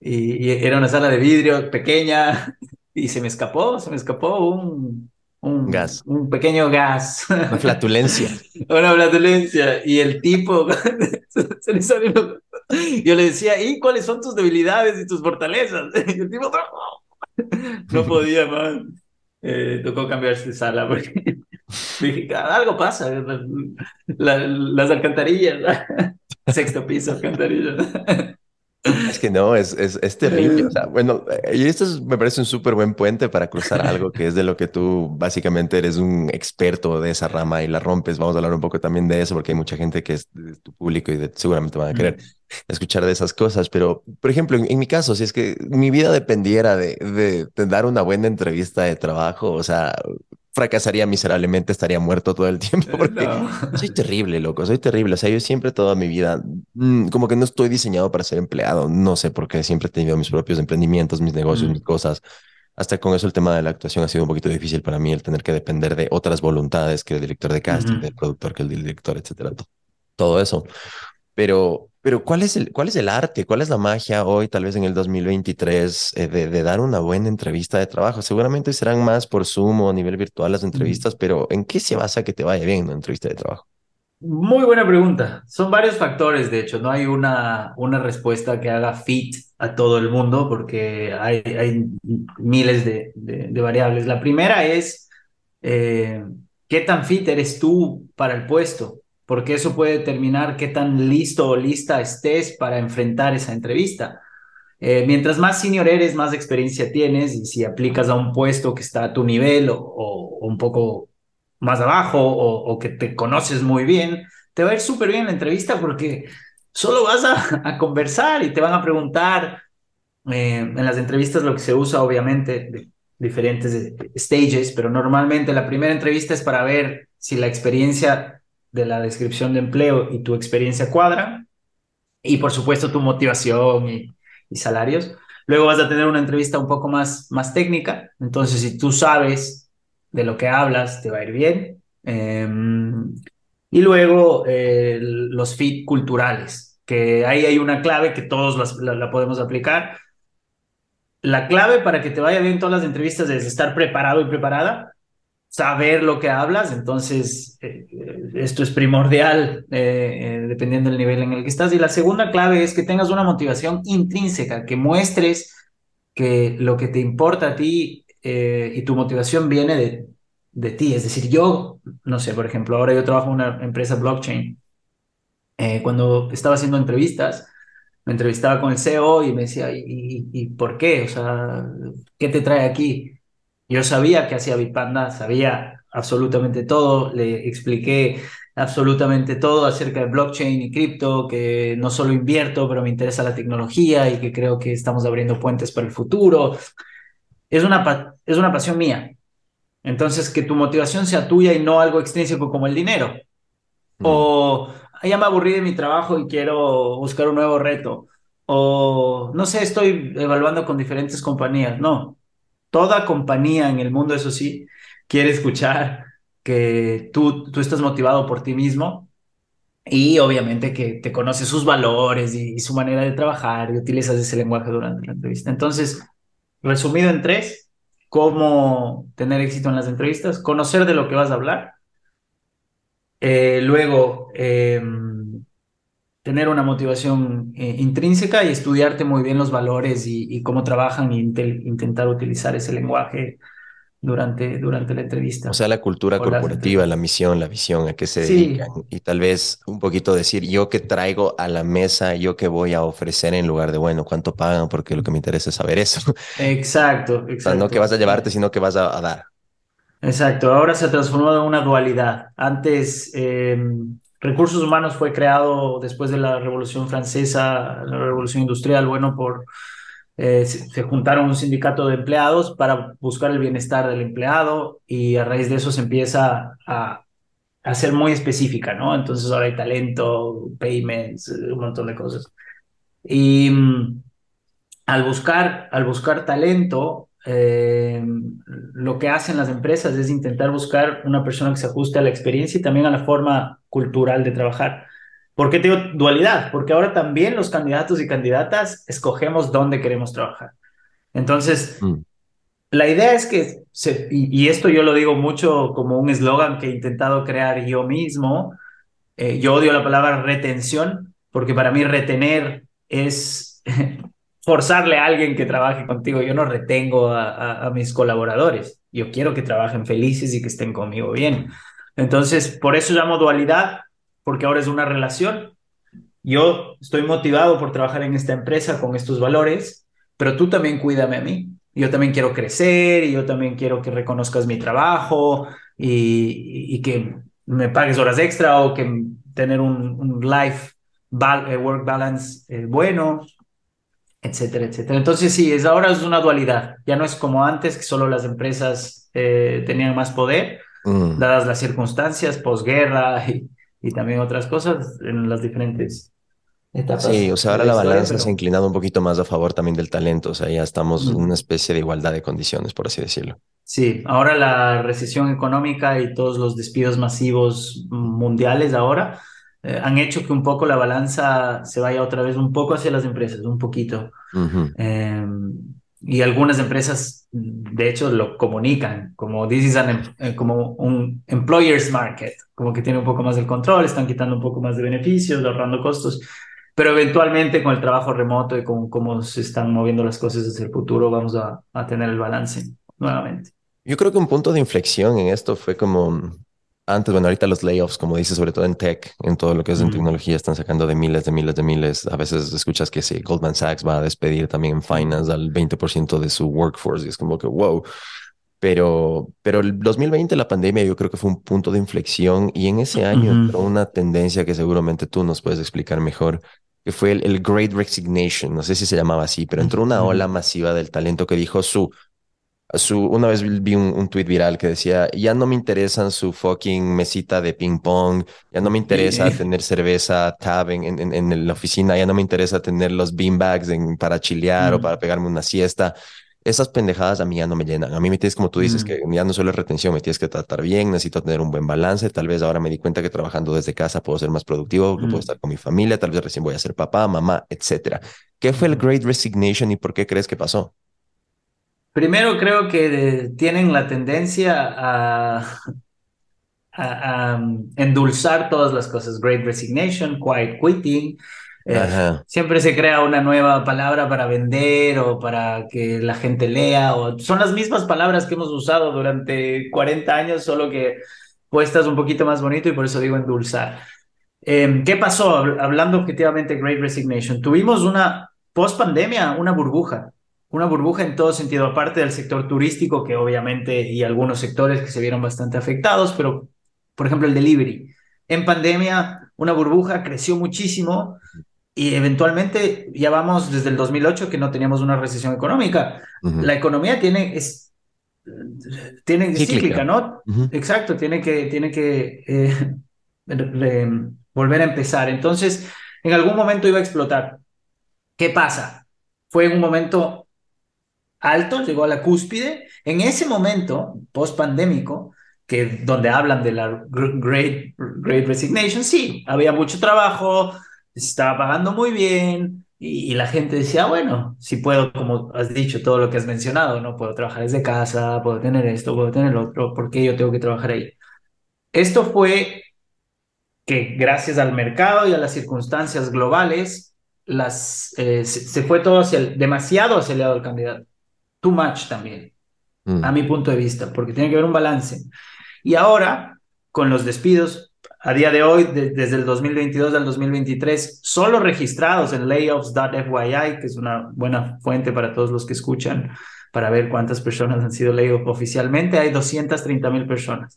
y, y, era una sala de vidrio pequeña, y se me escapó, se me escapó un, un gas. Un pequeño gas. Una flatulencia. Una flatulencia. Y el tipo se le salió yo le decía, ¿y cuáles son tus debilidades y tus fortalezas? Y el tipo no podía más. Eh, tocó cambiarse de sala porque dije, algo pasa. La, las alcantarillas, sexto piso, alcantarillas. Es que no, es, es, es terrible. O sea, bueno, y esto es, me parece un súper buen puente para cruzar algo que es de lo que tú básicamente eres un experto de esa rama y la rompes. Vamos a hablar un poco también de eso porque hay mucha gente que es de tu público y de, seguramente van a querer escuchar de esas cosas. Pero, por ejemplo, en, en mi caso, si es que mi vida dependiera de, de, de dar una buena entrevista de trabajo, o sea, fracasaría miserablemente, estaría muerto todo el tiempo porque no. soy terrible, loco, soy terrible. O sea, yo siempre toda mi vida, mmm, como que no estoy diseñado para ser empleado, no sé por qué, siempre he tenido mis propios emprendimientos, mis negocios, mm. mis cosas. Hasta con eso el tema de la actuación ha sido un poquito difícil para mí, el tener que depender de otras voluntades que el director de casting, mm -hmm. del productor que el director, etcétera, todo eso. Pero pero ¿cuál es, el, ¿cuál es el arte? ¿Cuál es la magia hoy, tal vez en el 2023, eh, de, de, dar una buena entrevista de trabajo? Seguramente serán más por Zoom o a nivel virtual las entrevistas, mm. pero ¿en qué se basa que te vaya bien una entrevista de trabajo? Muy buena pregunta. Son varios factores, de hecho. No hay una, una respuesta que haga fit a todo el mundo porque hay, hay miles de, de, de, variables. La primera es eh, qué tan fit eres tú para el puesto porque eso puede determinar qué tan listo o lista estés para enfrentar esa entrevista. Eh, mientras más senior eres, más experiencia tienes y si aplicas a un puesto que está a tu nivel o, un poco más abajo o, que te conoces muy bien, te va a ir súper bien la entrevista porque solo vas a, conversar y te van a preguntar eh, en las entrevistas lo que se usa obviamente de diferentes stages, pero normalmente la primera entrevista es para ver si la experiencia de la descripción de empleo y tu experiencia cuadra, y por supuesto tu motivación y, salarios. Luego vas a tener una entrevista un poco más, más técnica, entonces si tú sabes de lo que hablas, te va a ir bien. Eh, y luego eh, los fit culturales, que ahí hay una clave que todos las, la, la podemos aplicar. La clave para que te vaya bien todas las entrevistas es estar preparado y preparada, saber lo que hablas, entonces eh, esto es primordial eh, eh, dependiendo del nivel en el que estás. Y la segunda clave es que tengas una motivación intrínseca, que muestres que lo que te importa a ti eh, y tu motivación viene de, de ti. Es decir, yo, no sé, por ejemplo, ahora yo trabajo en una empresa blockchain. Eh, cuando estaba haciendo entrevistas, me entrevistaba con el CEO y me decía, ¿y, y, y por qué? O sea, ¿qué te trae aquí? Yo sabía que hacía Bitpanda, sabía absolutamente todo, le expliqué absolutamente todo acerca de blockchain y cripto, que no solo invierto, pero me interesa la tecnología y que creo que estamos abriendo puentes para el futuro. Es una, es una pasión mía. Entonces, que tu motivación sea tuya y no algo extrínseco como el dinero. Mm. O ya me aburrí de mi trabajo y quiero buscar un nuevo reto. O no sé, estoy evaluando con diferentes compañías. No, toda compañía en el mundo, eso sí, quiere escuchar que tú, tú estás motivado por ti mismo y obviamente que te conoces sus valores y, su manera de trabajar y utilizas ese lenguaje durante la entrevista. Entonces, resumido en tres, cómo tener éxito en las entrevistas, conocer de lo que vas a hablar, eh, luego eh, tener una motivación eh, intrínseca y estudiarte muy bien los valores y, y cómo trabajan e intentar utilizar ese lenguaje durante, durante la entrevista. O sea, la cultura O corporativa, la misión, la visión, a qué se Sí, dedican y tal vez un poquito decir yo qué traigo a la mesa, yo qué voy a ofrecer en lugar de, bueno, cuánto pagan, porque lo que me interesa es saber eso. exacto, O sea, no que exacto. vas a llevarte, sino que vas a, a dar. Exacto, ahora se ha transformado en una dualidad. Antes, eh, recursos humanos fue creado después de la Revolución Francesa, la Revolución Industrial, bueno, por, eh, se, juntaron un sindicato de empleados para buscar el bienestar del empleado y a raíz de eso se empieza a, a ser muy específica, ¿no? Entonces ahora hay talento, payments, un montón de cosas. Y mm, al buscar, al buscar talento, eh, lo que hacen las empresas es intentar buscar una persona que se ajuste a la experiencia y también a la forma cultural de trabajar. ¿Por qué te digo dualidad? Porque ahora también los candidatos y candidatas escogemos dónde queremos trabajar. Entonces, Mm. la idea es que, se, y, y esto yo lo digo mucho como un eslogan que he intentado crear yo mismo, eh, yo odio la palabra retención, porque para mí retener es forzarle a alguien que trabaje contigo. Yo no retengo a, mis colaboradores. Yo quiero que trabajen felices y que estén conmigo bien. Entonces, por eso llamo dualidad, porque ahora es una relación. Yo estoy motivado por trabajar en esta empresa con estos valores, pero tú también cuídame a mí. Yo también quiero crecer y yo también quiero que reconozcas mi trabajo y, que me pagues horas extra o que tener un, life eh, work balance eh, bueno, etcétera, etcétera. Entonces sí, es, ahora es una dualidad. Ya no es como antes, que solo las empresas eh, tenían más poder, Mm. dadas las circunstancias, posguerra y, y también otras cosas en las diferentes etapas Sí, o sea, ahora la historia, balanza se ha inclinado un poquito más a favor también del talento, o sea, ya estamos en una especie de igualdad de condiciones, por así decirlo. sí, ahora la recesión económica y todos los despidos masivos mundiales ahora eh, han hecho que un poco la balanza se vaya otra vez un poco hacia las empresas, un poquito. Ujú. Eh, y algunas empresas, de hecho, lo comunican como this is an, em- eh, como un employer's market, como que tiene un poco más del control, están quitando un poco más de beneficios, ahorrando costos, pero eventualmente con el trabajo remoto y con cómo se están moviendo las cosas hacia el futuro, vamos a, a tener el balance nuevamente. Yo creo que un punto de inflexión en esto fue como antes, bueno, ahorita los layoffs, como dices, sobre todo en tech, en todo lo que es en Mm, tecnología, están sacando de miles, de miles, de miles. A veces escuchas que sí, Goldman Sachs va a despedir también en finance al 20% de su workforce y es como que wow. Pero, pero el 2020, la pandemia, yo creo que fue un punto de inflexión y en ese año entró una tendencia que seguramente tú nos puedes explicar mejor, que fue el, el Great Resignation. No sé si se llamaba así, pero entró una ola masiva del talento que dijo su su, una vez vi un, un tweet viral que decía, ya no me interesan su fucking mesita de ping pong, ya no me interesa Sí. tener cerveza tab en, en, la oficina, ya no me interesa tener los beanbags en, para chilear o para Mm, pegarme una siesta. Esas pendejadas a mí ya no me llenan. A mí me tienes, como tú dices, que mm, ya no solo es retención, me tienes que tratar bien, necesito tener un buen balance. Tal vez ahora me di cuenta que trabajando desde casa puedo ser más productivo, que puedo mm, estar con mi familia, tal vez recién voy a ser papá, mamá, etcétera. ¿Qué fue el. Great Resignation y por qué crees que pasó? Primero creo que tienen la tendencia a, a, a, um, endulzar todas las cosas. Great Resignation, Quiet Quitting, Eh, siempre se crea una nueva palabra para vender o para que la gente lea, o son las mismas palabras que hemos usado durante 40 años, solo que puestas un poquito más bonito y por eso digo endulzar. Eh, ¿Qué pasó? Hablando objetivamente Great Resignation, tuvimos una post pandemia, una burbuja, una burbuja en todo sentido, aparte del sector turístico, que obviamente, y algunos sectores que se vieron bastante afectados, pero por ejemplo el delivery. En pandemia, una burbuja creció muchísimo y eventualmente ya vamos desde el 2008 que no teníamos una recesión económica. Ujú. La economía tiene, es, tiene Cíclica. cíclica, ¿no? Ujú. Exacto, tiene que, tiene que eh, re- volver a empezar. Entonces, en algún momento iba a explotar. ¿Qué pasa? Fue en un momento alto, llegó a la cúspide. En ese momento, post-pandémico, que donde hablan de la gr- great, great Resignation, sí, había mucho trabajo, se estaba pagando muy bien y, la gente decía, bueno, si puedo, como has dicho, todo lo que has mencionado, ¿no? Puedo trabajar desde casa, puedo tener esto, puedo tener lo otro, ¿por qué yo tengo que trabajar ahí? Esto fue que gracias al mercado y a las circunstancias globales, las, eh, se, fue todo hacia demasiado hacia el candidato. Too much también, Mm. a mi punto de vista, porque tiene que haber un balance. Y ahora, con los despidos, a día de hoy, de- desde el 2022 al 2023, solo registrados en layoffs.fyi, que es una buena fuente para todos los que escuchan, para ver cuántas personas han sido layoff oficialmente, hay 230 mil personas.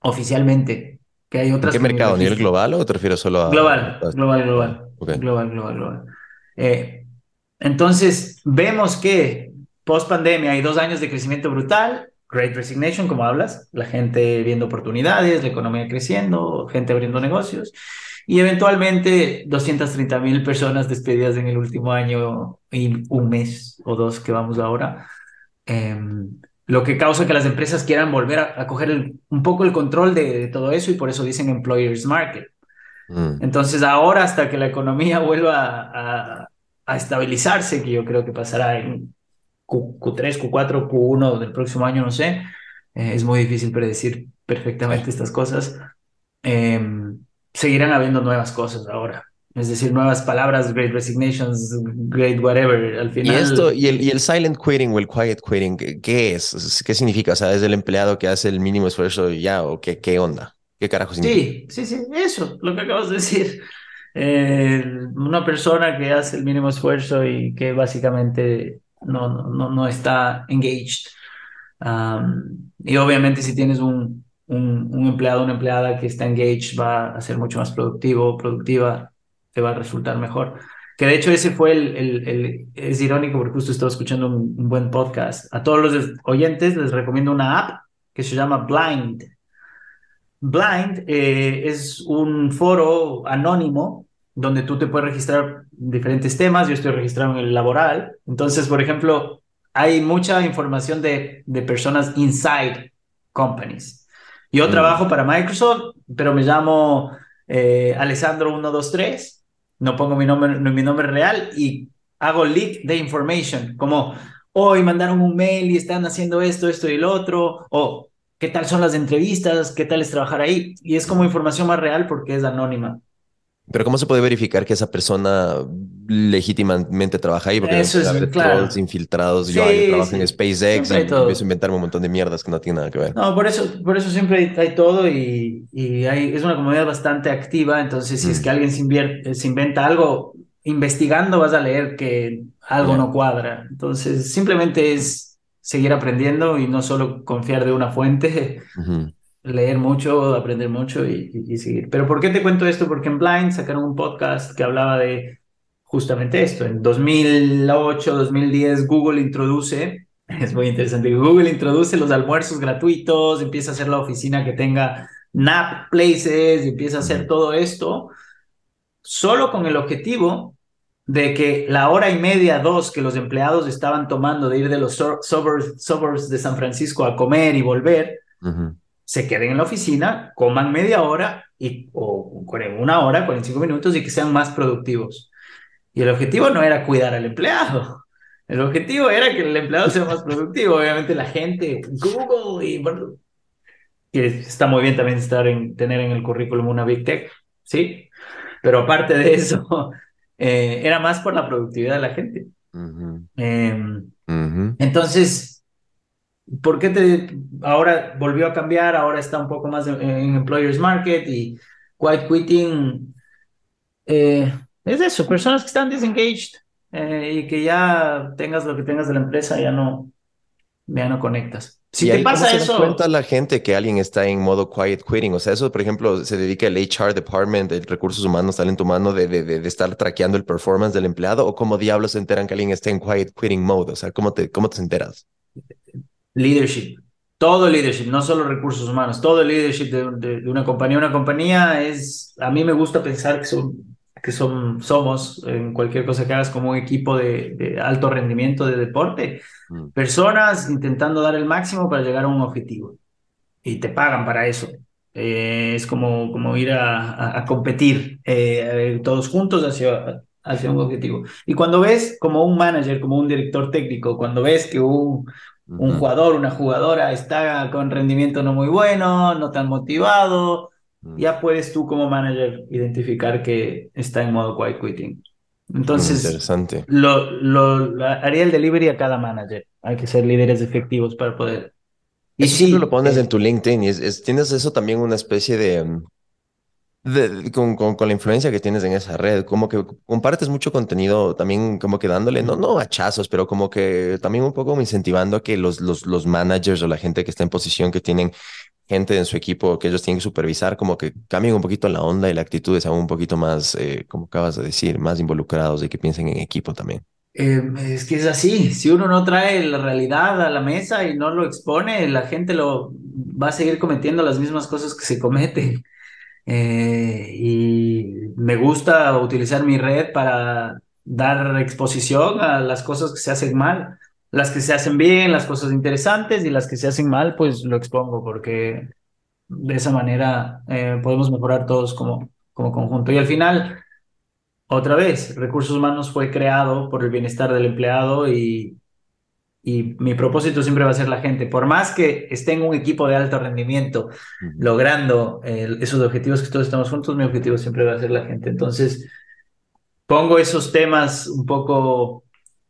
Oficialmente, que hay ¿En otras qué que ni mercado? ¿A nivel global o te refieres solo a... Global, a- global, global. Ok. Global, global, global. Eh, entonces, vemos que post pandemia hay dos años de crecimiento brutal, Great Resignation, como hablas, la gente viendo oportunidades, la economía creciendo, gente abriendo negocios, y eventualmente 230 mil personas despedidas en el último año y un mes o dos que vamos ahora. Em, lo que causa que las empresas quieran volver a, a coger el- un poco el control de, de todo eso y por eso dicen employers market. Mm. Entonces ahora hasta que la economía vuelva a, a estabilizarse, que yo creo que pasará en Q, 3 Q4, Q1 del próximo año, no sé, eh, es muy difícil predecir perfectamente estas cosas. Eh, seguirán habiendo nuevas cosas ahora. Es decir, nuevas palabras, great resignations, great whatever. Al Y final, esto, y el, y el silent quitting o el quiet quitting, ¿qué, qué es? ¿Qué significa? O sea, ¿es el empleado que hace el mínimo esfuerzo y ya? ¿O qué, qué onda? ¿Qué carajo significa? Sí, sí, sí, eso, lo que acabas de decir. Eh, una persona que hace el mínimo esfuerzo y que básicamente no, no, no, está engaged. Um, y obviamente si tienes un, un, un empleado una empleada que está engaged va a ser mucho más productivo, productiva, te va a resultar mejor. Que de hecho ese fue el, el, es irónico porque justo estaba escuchando un, un buen podcast. A todos los oyentes les recomiendo una app que se llama Blind. Blind eh, es un foro anónimo donde tú te puedes registrar diferentes temas. Yo estoy registrado en el laboral. Entonces, por ejemplo, hay mucha información de, de personas inside companies. Yo Mm. trabajo para Microsoft, pero me llamo eh, Alessandro123. No pongo mi nombre, mi nombre real y hago leak de information, como hoy mandaron un mail y están haciendo esto, esto y lo otro, o qué tal son las entrevistas, qué tal es trabajar ahí. Y es como información más real porque es anónima. Pero ¿cómo se puede verificar que esa persona legítimamente trabaja ahí? Porque Eso es, claro. trolls infiltrados. yo, yo Sí, trabajo sí. en SpaceX y empiezo a inventarme un montón de mierdas que no tienen nada que ver. No, por eso, por eso siempre hay, hay todo y, y hay, es una comunidad bastante activa, entonces si es Mm. que alguien se, invier- se inventa algo, investigando vas a leer que algo no cuadra. Entonces simplemente es seguir aprendiendo y no solo confiar de una fuente. Leer mucho, aprender mucho y, y- seguir. Pero ¿por qué te cuento esto? Porque en Blind sacaron un podcast que hablaba de justamente esto. En 2008, 2010, Google introduce, es muy interesante, Google introduce los almuerzos gratuitos, empieza a hacer la oficina que tenga nap places, empieza a hacer todo esto, solo con el objetivo de que la hora y media, dos que los empleados estaban tomando de ir de los suburbs, suburbs de San Francisco a comer y volver. Se queden en la oficina, coman media hora y, o una hora, 45 minutos y que sean más productivos. Y el objetivo no era cuidar al empleado. El objetivo era que el empleado sea más productivo. Obviamente la gente, Google y está muy bien también estar en, tener en el currículum una Big Tech, ¿sí? pero aparte de eso, eh, era más por la productividad de la gente. Em, entonces, ¿por qué te, ahora volvió a cambiar? Ahora está un poco más en, en Employers Market y Quiet Quitting eh, es eso, personas que están disengaged eh, y que ya tengas lo que tengas de la empresa, ya no, ya no conectas. Si Y te ahí, ¿cómo pasa se eso, cuenta la gente que alguien está en modo quiet quitting? O sea, eso, por ejemplo, se dedica el HR department, el recursos humanos, talento humano, de, de, de, de estar traqueando el performance del empleado, o cómo diablos se enteran que alguien está en quiet quitting mode? O sea, ¿cómo te, cómo te enteras? Leadership, todo el leadership, no solo recursos humanos, todo el leadership de, de- de una compañía. Una compañía es, a mí me gusta pensar que son, que son, somos en cualquier cosa que hagas como un equipo de, de alto rendimiento de deporte, Mm, personas intentando dar el máximo para llegar a un objetivo y te pagan para eso. Eh, es como, como ir a, a- a competir eh, todos juntos hacia, hacia un objetivo. Y cuando ves como un manager, como un director técnico, cuando ves que un, un jugador, una jugadora está con rendimiento no muy bueno, no tan motivado, mm. ya puedes tú como manager identificar que está en modo quiet quitting. Entonces, interesante. lo, lo, lo- haría el delivery a cada manager. Hay que ser líderes efectivos para poder. Y Eso sí, lo pones eh, en tu LinkedIn y es, es- tienes eso también una especie de, mm, de- con, con, con la influencia que tienes en esa red, como que compartes mucho contenido también como que dándole, no, no hachazos, pero como que también un poco incentivando a que los, los, los managers o la gente que está en posición, que tienen gente en su equipo que ellos tienen que supervisar, como que cambien un poquito la onda y la actitud, sean un poquito más, eh, como acabas de decir, más involucrados y que piensen en equipo también. Eh, es que es así, si uno no trae la realidad a la mesa y no lo expone, la gente lo va a seguir cometiendo las mismas cosas que se cometen. Eh, y me gusta utilizar mi red para dar exposición a las cosas que se hacen mal, las que se hacen bien, las cosas interesantes y las que se hacen mal, pues lo expongo porque de esa manera eh, podemos mejorar todos como, como conjunto. Y al final... Otra vez, recursos humanos fue creado por el bienestar del empleado y, y mi propósito siempre va a ser la gente. Por más que esté en un equipo de alto rendimiento logrando eh, esos objetivos que todos estamos juntos, mi objetivo siempre va a ser la gente. Entonces, pongo esos temas un poco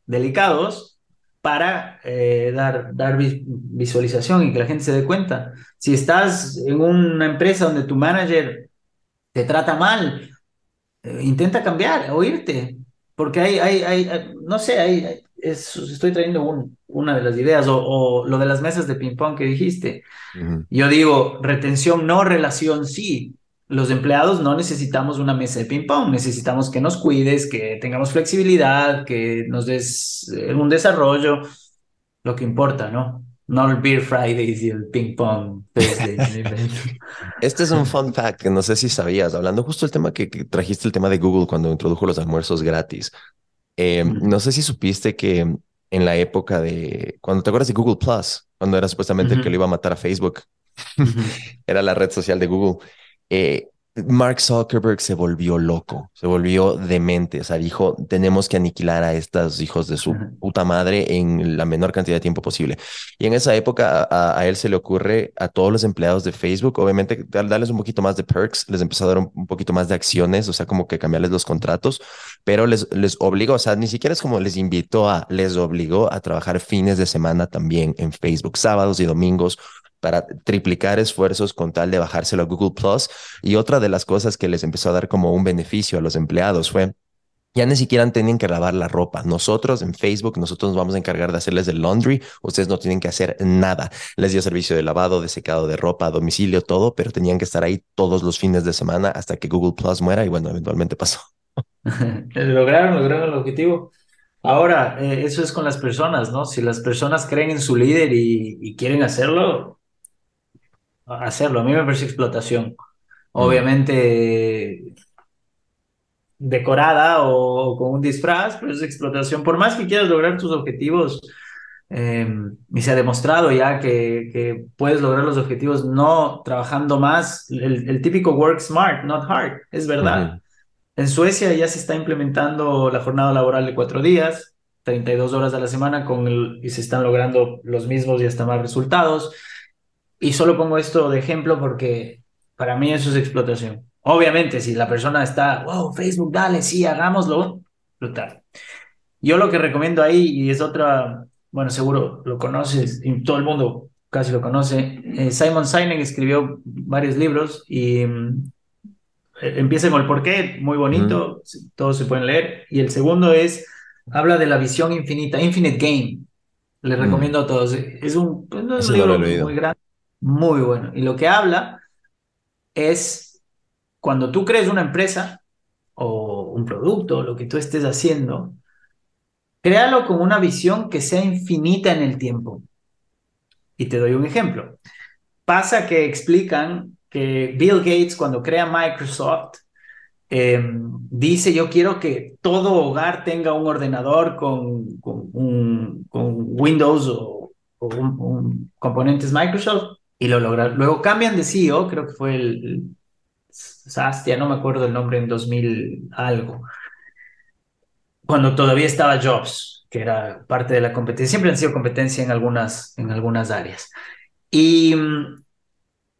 delicados para eh, dar, dar vi- visualización y que la gente se dé cuenta. Si estás en una empresa donde tu manager te trata mal, eh, intenta cambiar o irte, porque hay, hay, hay, hay- no sé, hay, hay- es- estoy trayendo un- una de las ideas, o, o lo de las mesas de ping-pong que dijiste. Yo digo, retención no, relación sí. Los empleados no necesitamos una mesa de ping-pong, necesitamos que nos cuides, que tengamos flexibilidad, que nos des eh, un desarrollo, lo que importa, ¿no? No el Beer Fridays y el ping-pong Thursdays. Este es un fun fact que no sé si sabías, hablando justo el tema que, que trajiste, el tema de Google cuando introdujo los almuerzos gratis. Eh, no sé si supiste que en la época de, cuando te acuerdas de Google Plus, cuando era supuestamente el que le iba a matar a Facebook, era la red social de Google. Eh, Mark Zuckerberg se volvió loco, se volvió demente, o sea, dijo, tenemos que aniquilar a estos hijos de su puta madre en la menor cantidad de tiempo posible. Y en esa época a, a él se le ocurre a todos los empleados de Facebook, obviamente, dar- darles un poquito más de perks, les empezó a dar un, un poquito más de acciones, o sea, como que cambiarles los contratos, pero les, les obligó, o sea, ni siquiera es como les invitó a, les obligó a trabajar fines de semana también en Facebook, sábados y domingos para triplicar esfuerzos con tal de bajárselo a Google Plus. Y otra de las cosas que les empezó a dar como un beneficio a los empleados fue ya ni siquiera tenían que lavar la ropa. Nosotros en Facebook, nosotros nos vamos a encargar de hacerles el laundry. Ustedes no tienen que hacer nada. Les dio servicio de lavado, de secado de ropa, a domicilio, todo, pero tenían que estar ahí todos los fines de semana hasta que Google Plus muera. Y bueno, eventualmente pasó. Lograron, lograron el objetivo. Ahora, eh, eso es con las personas, ¿no? Si las personas creen en su líder y, y quieren hacerlo, hacerlo. A mí me parece explotación. Obviamente decorada o, con un disfraz, pero es explotación. Por más que quieras lograr tus objetivos, eh, y se ha demostrado ya que, que puedes lograr los objetivos no trabajando más, el, el típico work smart, not hard, es verdad. En Suecia ya se está implementando la jornada laboral de cuatro días, 32 horas a la semana, con el- y se están logrando los mismos y hasta más resultados. Y solo pongo esto de ejemplo porque para mí eso es explotación. Obviamente, si la persona está, wow, Facebook, dale, sí, hagámoslo, brutal. Yo lo que recomiendo ahí, y es otra, bueno, seguro lo conoces, y todo el mundo casi lo conoce, eh, Simon Sinek escribió varios libros y mm, eh, empieza con el porqué, muy bonito, todos se pueden leer, y el segundo es, habla de la visión infinita, Infinite Game, le Mm. recomiendo a todos, es un, pues, no es un libro muy grande, muy bueno, y lo que habla es cuando tú crees una empresa o un producto, lo que tú estés haciendo, créalo con una visión que sea infinita en el tiempo. Y te doy un ejemplo. Pasa que explican que Bill Gates cuando crea Microsoft eh, dice yo quiero que todo hogar tenga un ordenador con, con, Windows o, un componentes Microsoft y lo lograron. Luego cambian de CEO, creo que fue el, Sastia, no me acuerdo el nombre en 2000 algo, cuando todavía estaba Jobs, que era parte de la competencia, siempre han sido competencia en algunas, en algunas áreas. Y mm,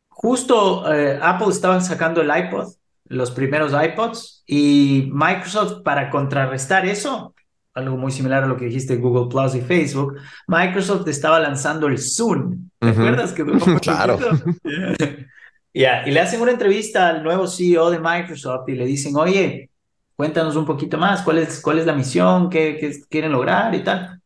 justo eh, Apple estaba sacando el iPod, los primeros iPods, y Microsoft para contrarrestar eso, algo muy similar a lo que dijiste Google Plus y Facebook, Microsoft estaba lanzando el Zoom. ¿Te acuerdas que duró Claro. y le hacen una entrevista al nuevo CEO de Microsoft y le dicen, oye, cuéntanos un poquito más, ¿cuál es, cuál es la misión, qué, qué quieren lograr y tal?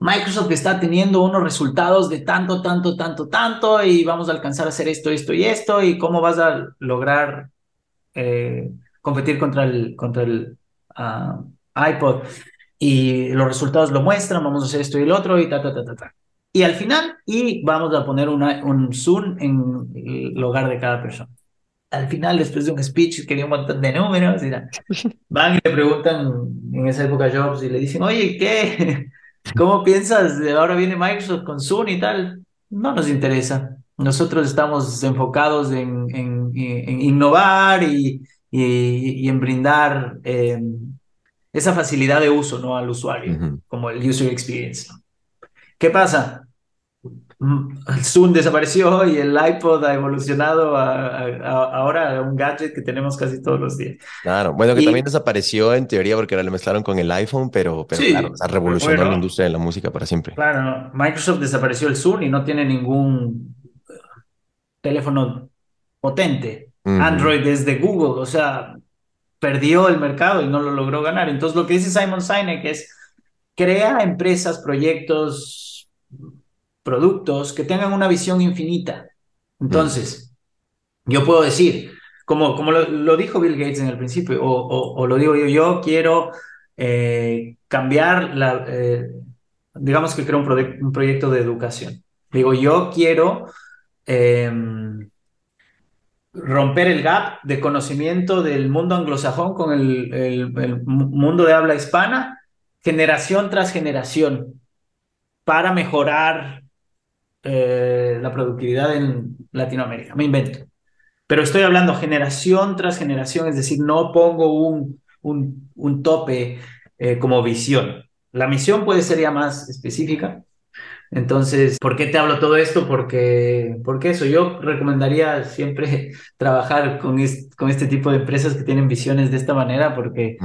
Microsoft está teniendo unos resultados de tanto, tanto, tanto, tanto y vamos a alcanzar a hacer esto, esto y esto y cómo vas a lograr eh, competir contra el, contra el ah, iPod y los resultados lo muestran, vamos a hacer esto y el otro y ta, ta, ta, ta, ta. Y al final, y vamos a poner una, un Zoom en el hogar de cada persona. Al final, después de un speech que dio un montón de números, y tal, van y le preguntan en esa época a Jobs y le dicen, oye, ¿qué? ¿Cómo piensas? Ahora viene Microsoft con Zoom y tal. No nos interesa. Nosotros estamos enfocados en, en, en innovar y, y, y, en brindar eh, esa facilidad de uso ¿no? al usuario, Uh -huh. como el user experience. ¿Qué pasa? El Zoom desapareció y el iPod ha evolucionado a, a, a, ahora a un gadget que tenemos casi todos los días. Claro, bueno, que Y- también desapareció en teoría porque ahora lo mezclaron con el iPhone, pero, pero Sí, claro, o sea, revolucionó bueno. la industria de la música para siempre. Claro. Microsoft desapareció el Zoom y no tiene ningún teléfono potente. Android es de Google, o sea, perdió el mercado y no lo logró ganar. Entonces, lo que dice Simon Sinek es, crea empresas, proyectos, productos que tengan una visión infinita. Entonces, yo puedo decir, como, como lo, dijo Bill Gates en el principio, o, o- lo digo yo, yo quiero eh, cambiar la, eh, digamos que creo un, un proyecto de educación. Digo, yo quiero em, romper el gap de conocimiento del mundo anglosajón con el, el- el mu- mundo de habla hispana, generación tras generación, para mejorar eh, la productividad en Latinoamérica. Me invento. Pero estoy hablando generación tras generación, es decir, no pongo un, un, un tope eh, como visión. La misión puede ser ya más específica. Entonces, ¿por qué te hablo todo esto? Porque, porque eso, yo recomendaría siempre trabajar con, es- con este tipo de empresas que tienen visiones de esta manera porque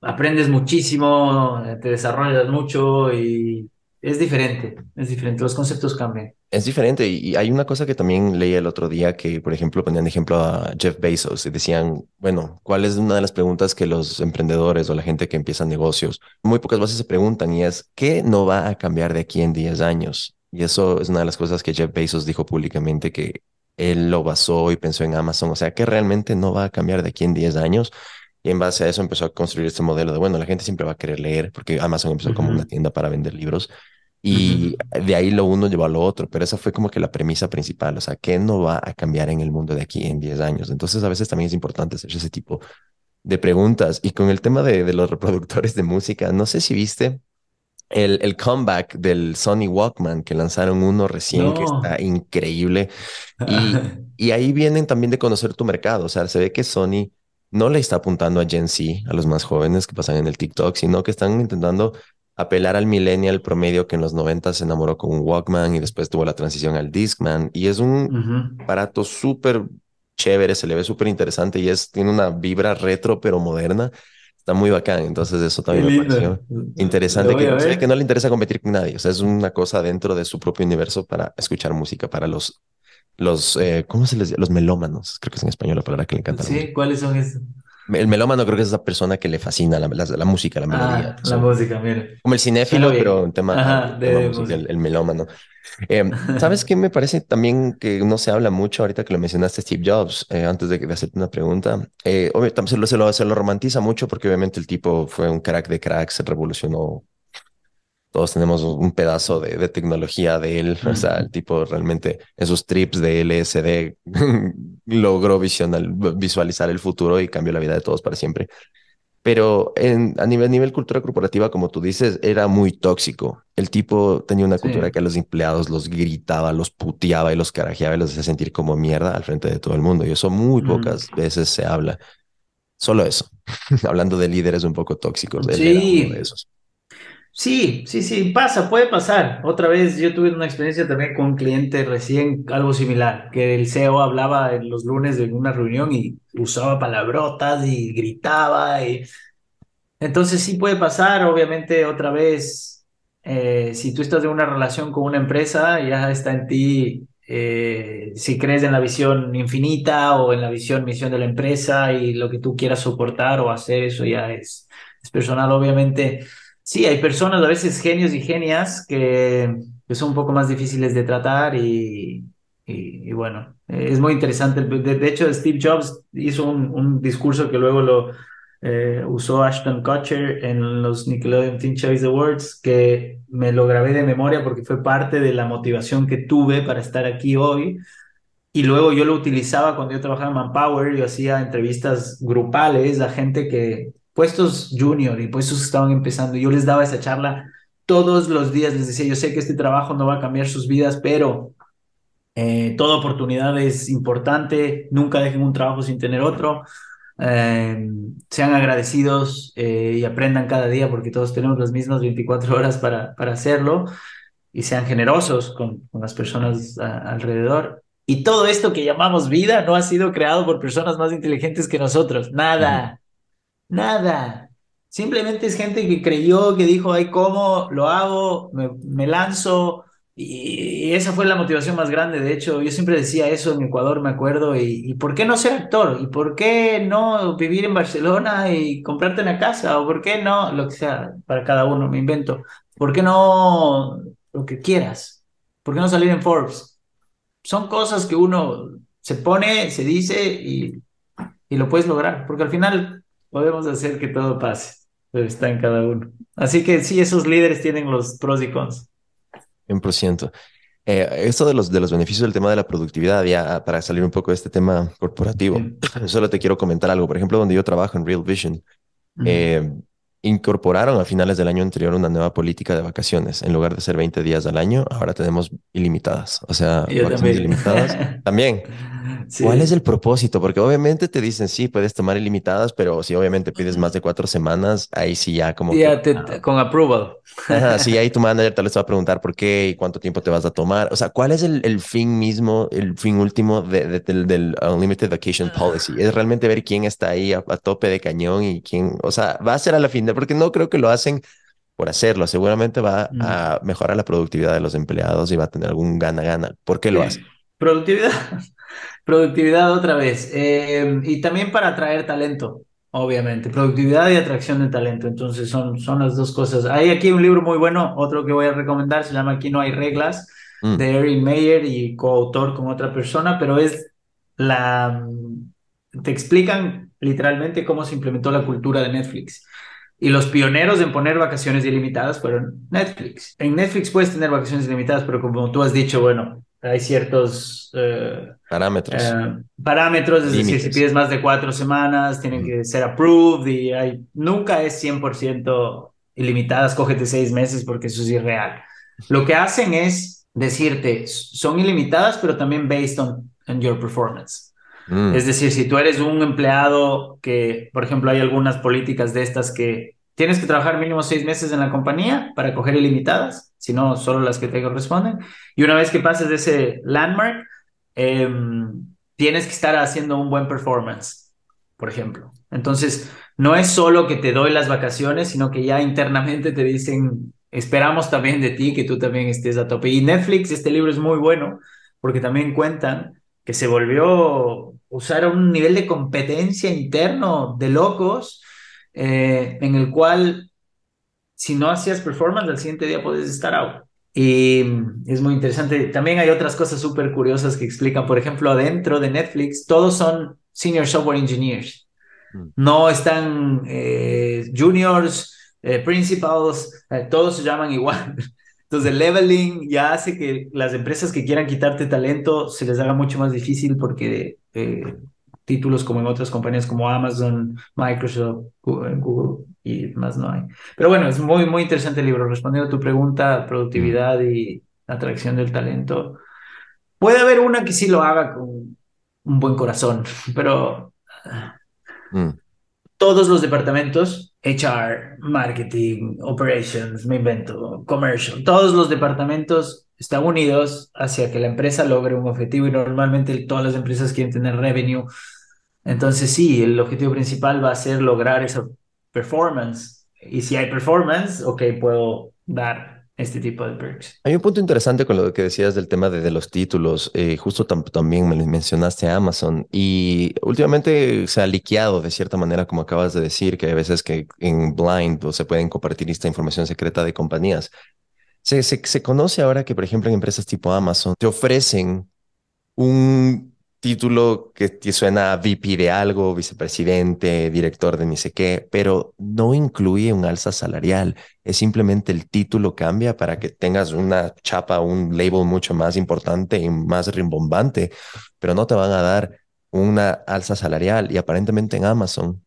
aprendes muchísimo, te desarrollas mucho y es diferente, es diferente, los conceptos cambian. Es diferente y, hay una cosa que también leí el otro día que, por ejemplo, ponían de ejemplo a Jeff Bezos y decían, bueno, ¿cuál es una de las preguntas que los emprendedores o la gente que empieza negocios muy pocas veces se preguntan y es, ¿qué no va a cambiar de aquí en 10 años? Y eso es una de las cosas que Jeff Bezos dijo públicamente que él lo basó y pensó en Amazon, o sea, que realmente no va a cambiar de aquí en 10 años. Y en base a eso empezó a construir este modelo de, bueno, la gente siempre va a querer leer, porque Amazon empezó como una tienda para vender libros. Y de ahí lo uno llevó a lo otro, pero esa fue como que la premisa principal, o sea, ¿qué no va a cambiar en el mundo de aquí en 10 años? Entonces a veces también es importante hacer ese tipo de preguntas. Y con el tema de, de los reproductores de música, no sé si viste el, el comeback del Sony Walkman, que lanzaron uno recién, que está increíble. Y, y ahí vienen también de conocer tu mercado. O sea, se ve que Sony no le está apuntando a Gen Z, a los más jóvenes que pasan en el TikTok, sino que están intentando apelar al millennial promedio que en los 90 se enamoró con un Walkman y después tuvo la transición al Discman. Y es un Ujú. aparato súper chévere, se le ve súper interesante y es, tiene una vibra retro pero moderna. Está muy bacán, entonces eso también me pareció interesante. Que, no, que no le interesa competir con nadie, o sea, es una cosa dentro de su propio universo para escuchar música, para los, los eh, ¿cómo se les dice? Los melómanos, creo que es en español la palabra que le encanta. Sí, ¿cuáles son esos? El melómano creo que es esa persona que le fascina la, la, música, la melodía. Ah, la música, mira. Como el cinéfilo, pero un tema, de, música, el, melómano. Eh, ¿Sabes qué me parece también que no se habla mucho ahorita que lo mencionaste Steve Jobs, eh, antes de, de, hacerte una pregunta? Eh, se, lo, se, lo, se lo romantiza mucho porque obviamente el tipo fue un crack de cracks, se revolucionó todos tenemos un pedazo de, tecnología de él. O sea, el tipo realmente en sus trips de LSD logró visualizar el futuro y cambió la vida de todos para siempre. Pero en, a nivel, nivel cultura corporativa, como tú dices, era muy tóxico. El tipo tenía una cultura que a los empleados los gritaba, los puteaba y los carajeaba y los hacía sentir como mierda al frente de todo el mundo. Y eso muy pocas veces se habla. Solo eso. Hablando de líderes un poco tóxicos. Sí. de esos. Sí, sí, sí, pasa, puede pasar. Otra vez yo tuve una experiencia también con un cliente recién, algo similar, que el CEO hablaba en los lunes de una reunión y usaba palabrotas y gritaba. Y... Entonces sí puede pasar, obviamente otra vez, eh, si tú estás en una relación con una empresa, ya está en ti eh, si crees en la visión infinita o en la visión, misión de la empresa y lo que tú quieras soportar o hacer, eso ya es, es personal, obviamente Sí, hay personas, a veces genios y genias, que, son un poco más difíciles de tratar y, bueno, es muy interesante. De, hecho, Steve Jobs hizo un, un discurso que luego lo eh, usó Ashton Kutcher en los Nickelodeon Teen Choice Awards, que me lo grabé de memoria porque fue parte de la motivación que tuve para estar aquí hoy. Y luego yo lo utilizaba cuando yo trabajaba en Manpower, yo hacía entrevistas grupales a gente que, puestos junior y puestos que estaban empezando. Yo les daba esa charla todos los días, les decía, yo sé que este trabajo no va a cambiar sus vidas, pero eh, toda oportunidad es importante, nunca dejen un trabajo sin tener otro. Eh, sean agradecidos eh, y aprendan cada día porque todos tenemos las mismas 24 horas para, para hacerlo y sean generosos con, con las personas alrededor. Y todo esto que llamamos vida no ha sido creado por personas más inteligentes que nosotros, nada. Nada. Simplemente es gente que creyó, que dijo, ay, ¿cómo lo hago? Me, lanzo. Y, esa fue la motivación más grande. De hecho, yo siempre decía eso en Ecuador, me acuerdo. Y, por qué no ser actor? ¿Y por qué no vivir en Barcelona y comprarte una casa? ¿O por qué no? Lo que sea, para cada uno, me invento. ¿Por qué no lo que quieras? ¿Por qué no salir en Forbes? Son cosas que uno se pone, se dice y, y lo puedes lograr. Porque al final podemos hacer que todo pase, pero está en cada uno. Así que sí, esos líderes tienen los pros y cons. 100%. Eh, esto de los, de los beneficios del tema de la productividad, ya para salir un poco de este tema corporativo, solo te quiero comentar algo. Por ejemplo, donde yo trabajo en Real Vision, eh, incorporaron a finales del año anterior una nueva política de vacaciones. En lugar de ser 20 días al año, ahora tenemos ilimitadas. O sea, vacaciones ilimitadas. también. ¿Cuál es el propósito? Porque obviamente te dicen, sí, puedes tomar ilimitadas, pero si obviamente pides más de cuatro semanas, ahí sí ya como... Ya con approval. sí, ahí tu manager tal vez te va a preguntar por qué y cuánto tiempo te vas a tomar. O sea, ¿cuál es el, el fin mismo, el fin último de, del, Unlimited Vacation Policy? Es realmente ver quién está ahí a, tope de cañón y quién, o sea, va a ser a la fin de, porque no creo que lo hacen por hacerlo, seguramente va a mejorar la productividad de los empleados y va a tener algún gana-gana. ¿Por qué lo hace? Productividad. Productividad otra vez. Eh, y también para atraer talento, obviamente. Productividad y atracción de talento. Entonces son, son las dos cosas. Hay aquí un libro muy bueno, otro que voy a recomendar, se llama Aquí no hay reglas, mm. de Erin Mayer y coautor con otra persona, pero es la... Te explican literalmente cómo se implementó la cultura de Netflix. Y los pioneros en poner vacaciones ilimitadas fueron Netflix. En Netflix puedes tener vacaciones ilimitadas, pero como tú has dicho, bueno, hay ciertos eh, parámetros. Eh, parámetros, es decir, si pides más de cuatro semanas, tienen que ser approved y hay, nunca es 100% ilimitadas, cógete seis meses porque eso es irreal. Lo que hacen es decirte, son ilimitadas, pero también based on, your performance. Mm. Es decir, si tú eres un empleado que, por ejemplo, hay algunas políticas de estas que tienes que trabajar mínimo seis meses en la compañía para coger ilimitadas, si no, solo las que te corresponden. Y una vez que pases de ese landmark, em, tienes que estar haciendo un buen performance, por ejemplo. Entonces, no es solo que te doy las vacaciones, sino que ya internamente te dicen, esperamos también de ti que tú también estés a tope. Y Netflix, este libro es muy bueno porque también cuentan que se volvió usar un nivel de competencia interno de locos eh, en el cual si no hacías performance al siguiente día puedes estar out. Y es muy interesante. También hay otras cosas súper curiosas que explican. Por ejemplo, adentro de Netflix, todos son senior software engineers. Mm. No están eh, juniors, eh, principals, todos se llaman igual. Entonces, el leveling ya hace que las empresas que quieran quitarte talento se les haga mucho más difícil porque eh, títulos como en otras compañías como Amazon, Microsoft, Google, y más no hay. Pero bueno, es muy, muy interesante el libro. Respondiendo a tu pregunta, productividad y atracción del talento. Puede haber una que sí lo haga con un buen corazón, pero mm. todos los departamentos HR, marketing, operations, me invento, commercial, todos los departamentos están unidos hacia que la empresa logre un objetivo y normalmente todas las empresas quieren tener revenue. Entonces sí, el objetivo principal va a ser lograr esa performance. Y si hay performance, ok, puedo dar este tipo de perks. Hay un punto interesante con lo que decías del tema de, los títulos. Eh, justo también me mencionaste a Amazon y últimamente se ha liqueado de cierta manera, como acabas de decir, que hay veces que en blind o se pueden compartir esta información secreta de compañías. Se, se conoce ahora que, por ejemplo, en empresas tipo Amazon te ofrecen un título que suena VP de algo, vicepresidente, director de ni sé qué, pero no incluye un alza salarial. Es simplemente el título cambia para que tengas una chapa, un label mucho más importante y más rimbombante, pero no te van a dar una alza salarial. Y aparentemente en Amazon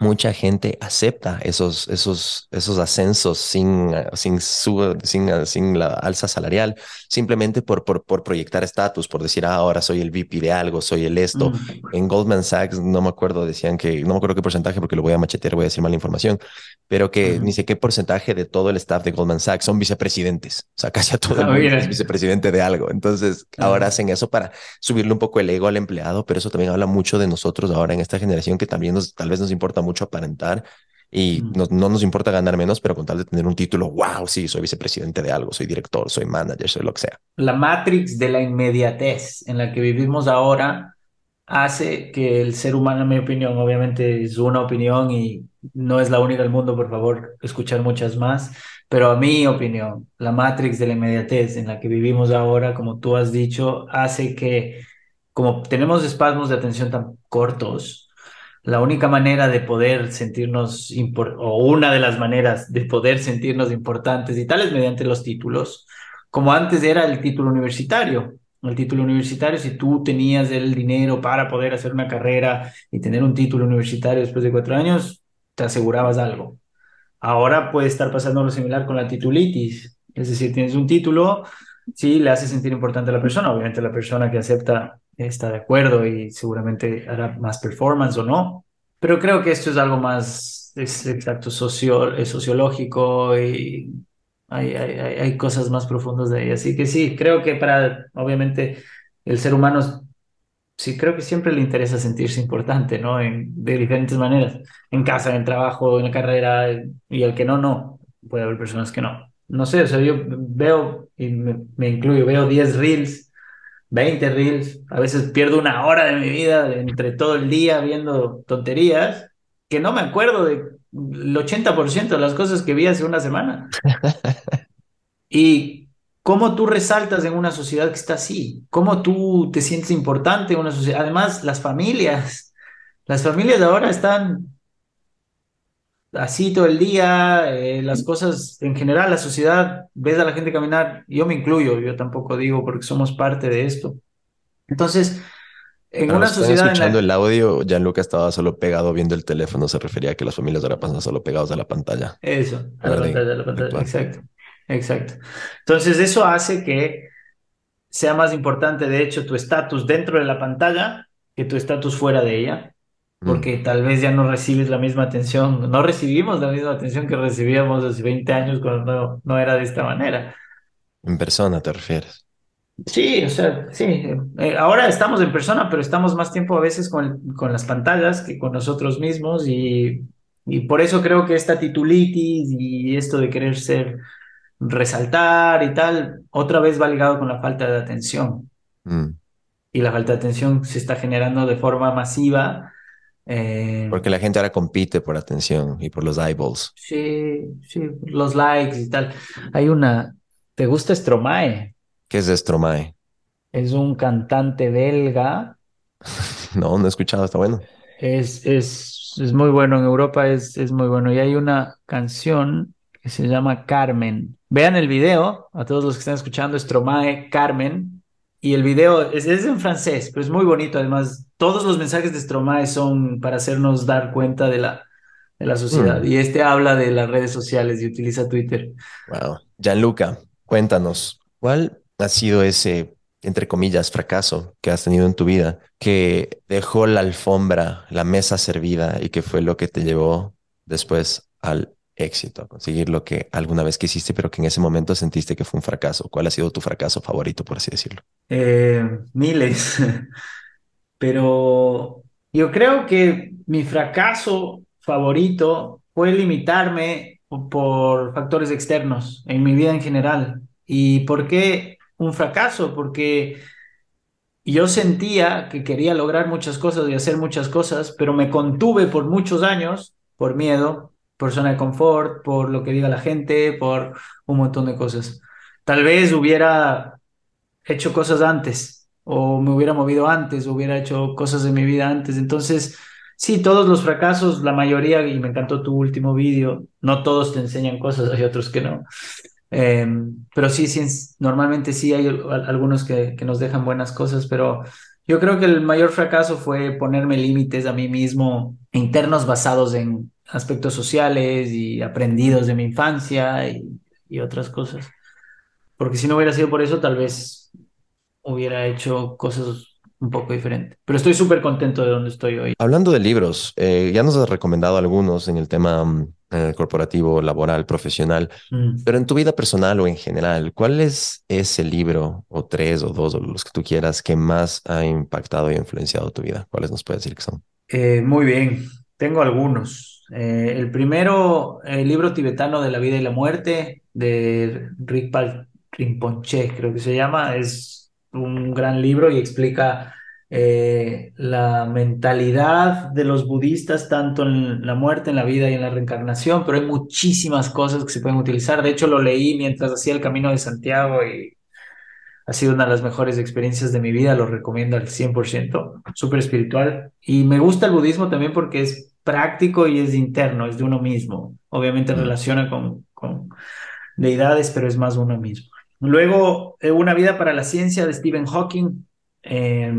mucha gente acepta esos, esos, esos ascensos sin, sin, sin, sin la alza salarial, simplemente por, por, por proyectar estatus, por decir, ah, ahora soy el VP de algo, soy el esto. Mm. En Goldman Sachs, no me acuerdo, decían que, no me acuerdo qué porcentaje porque lo voy a machetear, voy a decir mala información, pero que ni sé qué porcentaje de todo el staff de Goldman Sachs son vicepresidentes. O sea, casi a todo el ah, mundo es vicepresidente de algo. Entonces, ahora hacen eso para subirle un poco el ego al empleado, pero eso también habla mucho de nosotros ahora en esta generación que también nos, tal vez nos importa mucho aparentar y no, no, nos importa ganar menos, pero con tal de tener un título, wow, sí, soy vicepresidente de algo, soy director, soy manager, soy lo que sea. La matrix de la inmediatez en la que vivimos ahora hace que el ser humano, en mi opinión, obviamente es una opinión y no es la única del mundo, por favor, escuchar muchas más, pero a mi opinión, la matrix de la inmediatez en la que vivimos ahora, como tú has dicho, hace que como tenemos espasmos de atención tan cortos, la única manera de poder sentirnos, o una de las maneras de poder sentirnos importantes y tal es mediante los títulos, como antes era el título universitario. El título universitario, si tú tenías el dinero para poder hacer una carrera y tener un título universitario después de cuatro años, te asegurabas algo. Ahora puede estar pasando lo similar con la titulitis, es decir, tienes un título, sí, le hace sentir importante a la persona, obviamente la persona que acepta está de acuerdo y seguramente hará más performance o no. Pero creo que esto es algo más, es exacto, socio, es sociológico y hay, hay, hay cosas más profundas de ahí. Así que sí, creo que para, obviamente, el ser humano, sí, creo que siempre le interesa sentirse importante, ¿no? De diferentes maneras, en casa, en trabajo, en la carrera, y el que no, no. Puede haber personas que no. No sé, o sea, yo veo, y me, me incluyo, veo 10 reels 20 reels, a veces pierdo una hora de mi vida entre todo el día viendo tonterías, que no me acuerdo del 80% de las cosas que vi hace una semana. y cómo tú resaltas en una sociedad que está así, cómo tú te sientes importante en una sociedad. Además, las familias, las familias ahora están así todo el día, eh, las cosas en general, la sociedad, ves a la gente caminar, yo me incluyo, yo tampoco digo porque somos parte de esto. Entonces, en una sociedad... escuchando el audio, Gianluca estaba solo pegado viendo el teléfono, se refería a que las familias ahora pasan solo pegados a la pantalla. Eso, a la pantalla, a la pantalla, exacto, exacto. Entonces, eso hace que sea más importante, de hecho, tu estatus dentro de la pantalla que tu estatus fuera de ella porque mm. tal vez ya no recibes la misma atención, no recibimos la misma atención que recibíamos hace 20 años cuando no, era de esta manera. En persona te refieres. Sí, o sea, sí. Eh, ahora estamos en persona, pero estamos más tiempo a veces con, con las pantallas que con nosotros mismos y, y por eso creo que esta titulitis y esto de querer ser, resaltar y tal, otra vez va ligado con la falta de atención. Mm. Y la falta de atención se está generando de forma masiva. Eh, Porque la gente ahora compite por atención y por los eyeballs. sí, sí, los likes y tal. Hay una, ¿te gusta Stromae? ¿Qué es Stromae? Es un cantante belga No, no he escuchado, está bueno. Es, es, es muy bueno en Europa, es, es muy bueno. Y hay una canción que se llama Carmen. Vean el video, a todos los que están escuchando, Stromae, Carmen. Y el video es, es en francés, pero es muy bonito. Además, todos los mensajes de Stromae son para hacernos dar cuenta de la, de la sociedad. Mm. Y este habla de las redes sociales y utiliza Twitter. Wow. Gianluca, cuéntanos, ¿cuál ha sido ese, entre comillas, fracaso que has tenido en tu vida que dejó la alfombra, la mesa servida y que fue lo que te llevó después al éxito, a conseguir lo que alguna vez quisiste, pero que en ese momento sentiste que fue un fracaso? ¿Cuál ha sido tu fracaso favorito, por así decirlo? Eh, miles. Pero yo creo que mi fracaso favorito fue limitarme po- por factores externos en mi vida en general. ¿Y por qué un fracaso? Porque yo sentía que quería lograr muchas cosas y hacer muchas cosas, pero me contuve por muchos años por miedo, por zona de confort, por lo que diga la gente, por un montón de cosas. Tal vez hubiera hecho cosas antes o me hubiera movido antes o hubiera hecho cosas en mi vida antes. Entonces, sí, todos los fracasos, la mayoría, y me encantó tu último vídeo, no todos te enseñan cosas, hay otros que no. Eh, pero sí, sí, normalmente sí hay al- algunos que, nos dejan buenas cosas, pero yo creo que el mayor fracaso fue ponerme límites a mí mismo internos basados en aspectos sociales y aprendidos de mi infancia y otras cosas. Porque si no hubiera sido por eso, tal vez hubiera hecho cosas un poco diferentes. Pero estoy súper contento de donde estoy hoy. Hablando de libros, eh, ya nos has recomendado algunos en el tema mm, eh, corporativo, laboral, profesional. Mm. Pero en tu vida personal o en general, ¿cuál es ese libro o tres o dos o los que tú quieras que más ha impactado y influenciado tu vida? ¿Cuáles nos puedes decir que son? Eh, muy bien, tengo algunos. Eh, el primero, el libro tibetano de la vida y la muerte, de Rigpal Rinpoche, creo que se llama, es un gran libro y explica eh, la mentalidad de los budistas, tanto en la muerte, en la vida y en la reencarnación, pero hay muchísimas cosas que se pueden utilizar. De hecho, lo leí mientras hacía el Camino de Santiago y ha sido una de las mejores experiencias de mi vida, lo recomiendo al 100%, súper espiritual. Y me gusta el budismo también porque es práctico y es interno, es de uno mismo. Obviamente Mm. relaciona con, con deidades, pero es más uno mismo. Luego, eh, Una vida para la ciencia de Stephen Hawking. Eh,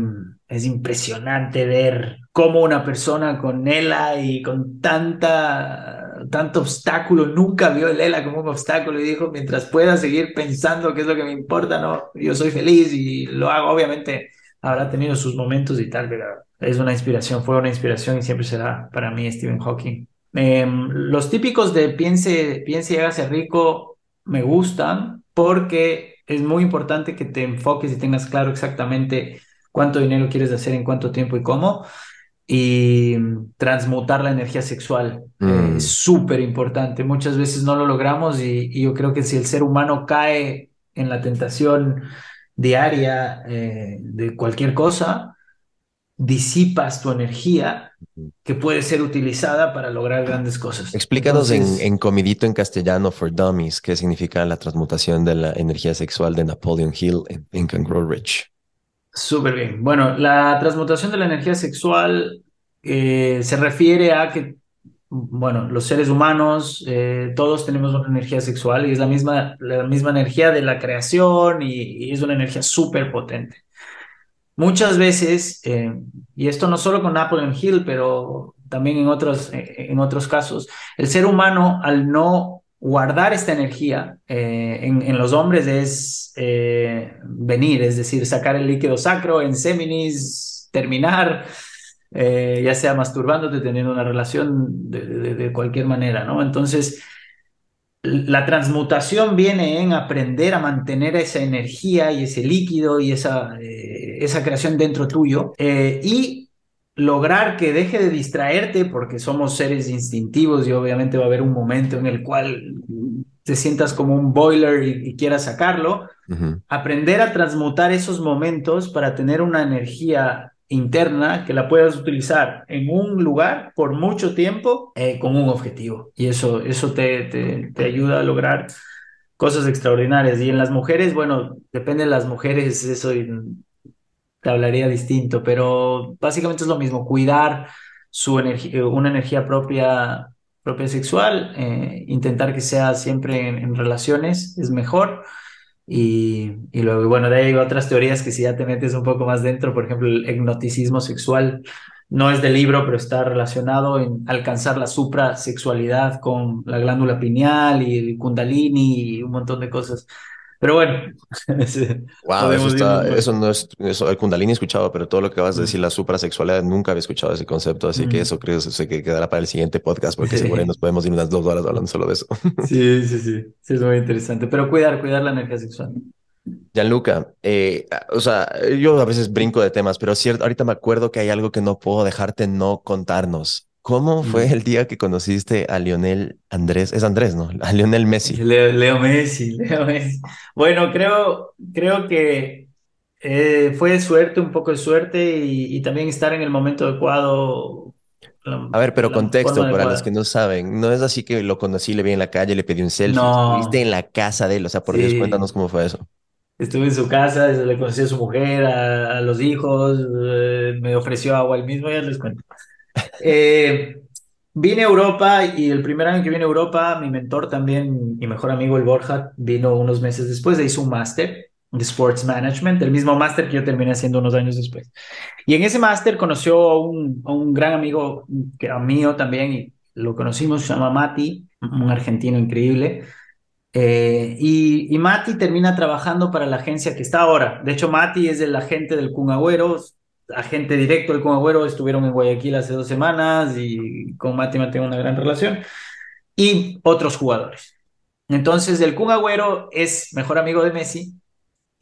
es impresionante ver cómo una persona con ELA y con tanta, tanto obstáculo nunca vio el ELA como un obstáculo y dijo, mientras pueda seguir pensando qué es lo que me importa, no, yo soy feliz y lo hago. Obviamente habrá tenido sus momentos y tal, pero es una inspiración, fue una inspiración y siempre será para mí Stephen Hawking. Eh, los típicos de piense, piense y hágase rico me gustan porque es muy importante que te enfoques y tengas claro exactamente cuánto dinero quieres hacer en cuánto tiempo y cómo. Y transmutar la energía sexual eh, Mm. es súper importante. Muchas veces no lo logramos y, y yo creo que si el ser humano cae en la tentación diaria eh, de cualquier cosa, disipas tu energía que puede ser utilizada para lograr grandes cosas. Explícanos en, comidito en castellano for dummies qué significa la transmutación de la energía sexual de Napoleon Hill en Think and Grow Rich. Súper bien. Bueno, la transmutación de la energía sexual eh, se refiere a que, bueno, los seres humanos, eh, todos tenemos una energía sexual y es la misma, la misma energía de la creación y, y es una energía súper potente. Muchas veces, eh, y esto no solo con Napoleon Hill, pero también en otros, eh, en otros casos, el ser humano al no guardar esta energía eh, en, en los hombres es eh, venir, es decir, sacar el líquido sacro en seminis, terminar, eh, ya sea masturbándote, teniendo una relación de, de- de cualquier manera, ¿no? Entonces, la transmutación viene en aprender a mantener esa energía y ese líquido y esa, eh, esa creación dentro tuyo eh, y lograr que deje de distraerte porque somos seres instintivos y obviamente va a haber un momento en el cual te sientas como un boiler y, quieras sacarlo. Aprender a transmutar esos momentos para tener una energía interna que la puedas utilizar en un lugar por mucho tiempo eh, con un objetivo. Y eso, eso te, te, te, ayuda a lograr cosas extraordinarias. Y en las mujeres, bueno, depende de las mujeres, eso te hablaría distinto, pero básicamente es lo mismo, cuidar su energía, una energía propia, propia sexual, eh, intentar que sea siempre en relaciones es mejor y, y, luego, bueno, de ahí hay otras teorías que si ya te metes un poco más dentro, por ejemplo, el hipnoticismo sexual no es del libro, pero está relacionado en alcanzar la suprasexualidad con la glándula pineal y el kundalini y un montón de cosas. Pero bueno. wow, eso, está, eso no es. Eso, el Kundalini he escuchado, pero todo lo que vas a decir, la suprasexualidad, nunca había escuchado ese concepto. Así que eso creo que quedará para el siguiente podcast, porque seguro nos podemos ir unas dos horas hablando solo de eso. sí, sí, sí. Sí, es muy interesante. Pero cuidar, cuidar la energía sexual. Gianluca, eh, o sea, yo a veces brinco de temas, pero cierto, ahorita me acuerdo que hay algo que no puedo dejarte no contarnos. ¿Cómo fue el día que conociste a Lionel Andrés? Es Andrés, ¿no? A Lionel Messi. Leo, Messi, Leo Messi. Bueno, creo, creo que eh, fue suerte, un poco de suerte y, también estar en el momento adecuado. a ver, pero contexto para los que no saben. No es así que lo conocí, le vi en la calle, le pedí un selfie. No. Estuviste en la casa de él. O sea, por Dios, cuéntanos cómo fue eso. Estuve en su casa, le conocí a su mujer, a, los hijos, eh, me ofreció agua él mismo, ya les cuento. Eh, vine a Europa y el primer año que vine a Europa, mi mentor también, mi mejor amigo el Borja, vino unos meses después, e hizo un máster de Sports Management, el mismo máster que yo terminé haciendo unos años después. Y en ese máster conoció a un, un gran amigo que a mío también, y lo conocimos, se llama Mati, un argentino increíble. Eh, y, y, Mati termina trabajando para la agencia que está ahora. De hecho, Mati es el agente del Kun agente directo del Kun estuvieron en Guayaquil hace dos semanas y con Mati mantengo una gran relación, y otros jugadores. Entonces, el Kun Agüero es mejor amigo de Messi,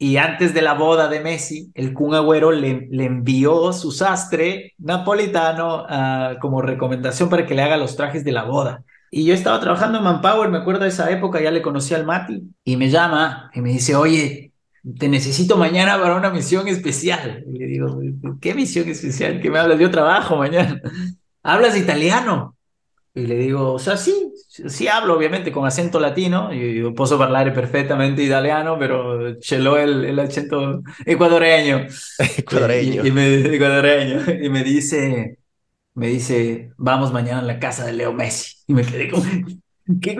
y antes de la boda de Messi, el Kun Agüero le, envió su sastre napolitano uh, como recomendación para que le haga los trajes de la boda. Y yo estaba trabajando en Manpower, me acuerdo de esa época, ya le conocí al Mati, y me llama y me dice, oye, te necesito mañana para una misión especial. Y le digo, ¿qué misión especial? ¿Qué me hablas? Yo trabajo mañana. ¿Hablas italiano? Y le digo, o sea, sí, sí hablo, obviamente, con acento latino. Y yo puedo hablar perfectamente italiano, pero celó el, el acento ecuadoreño. ecuadoreño. Y, me, ecuadoreño. Y me dice, me dice, vamos mañana a la casa de Leo Messi. Y me quedé como, ¿Qué,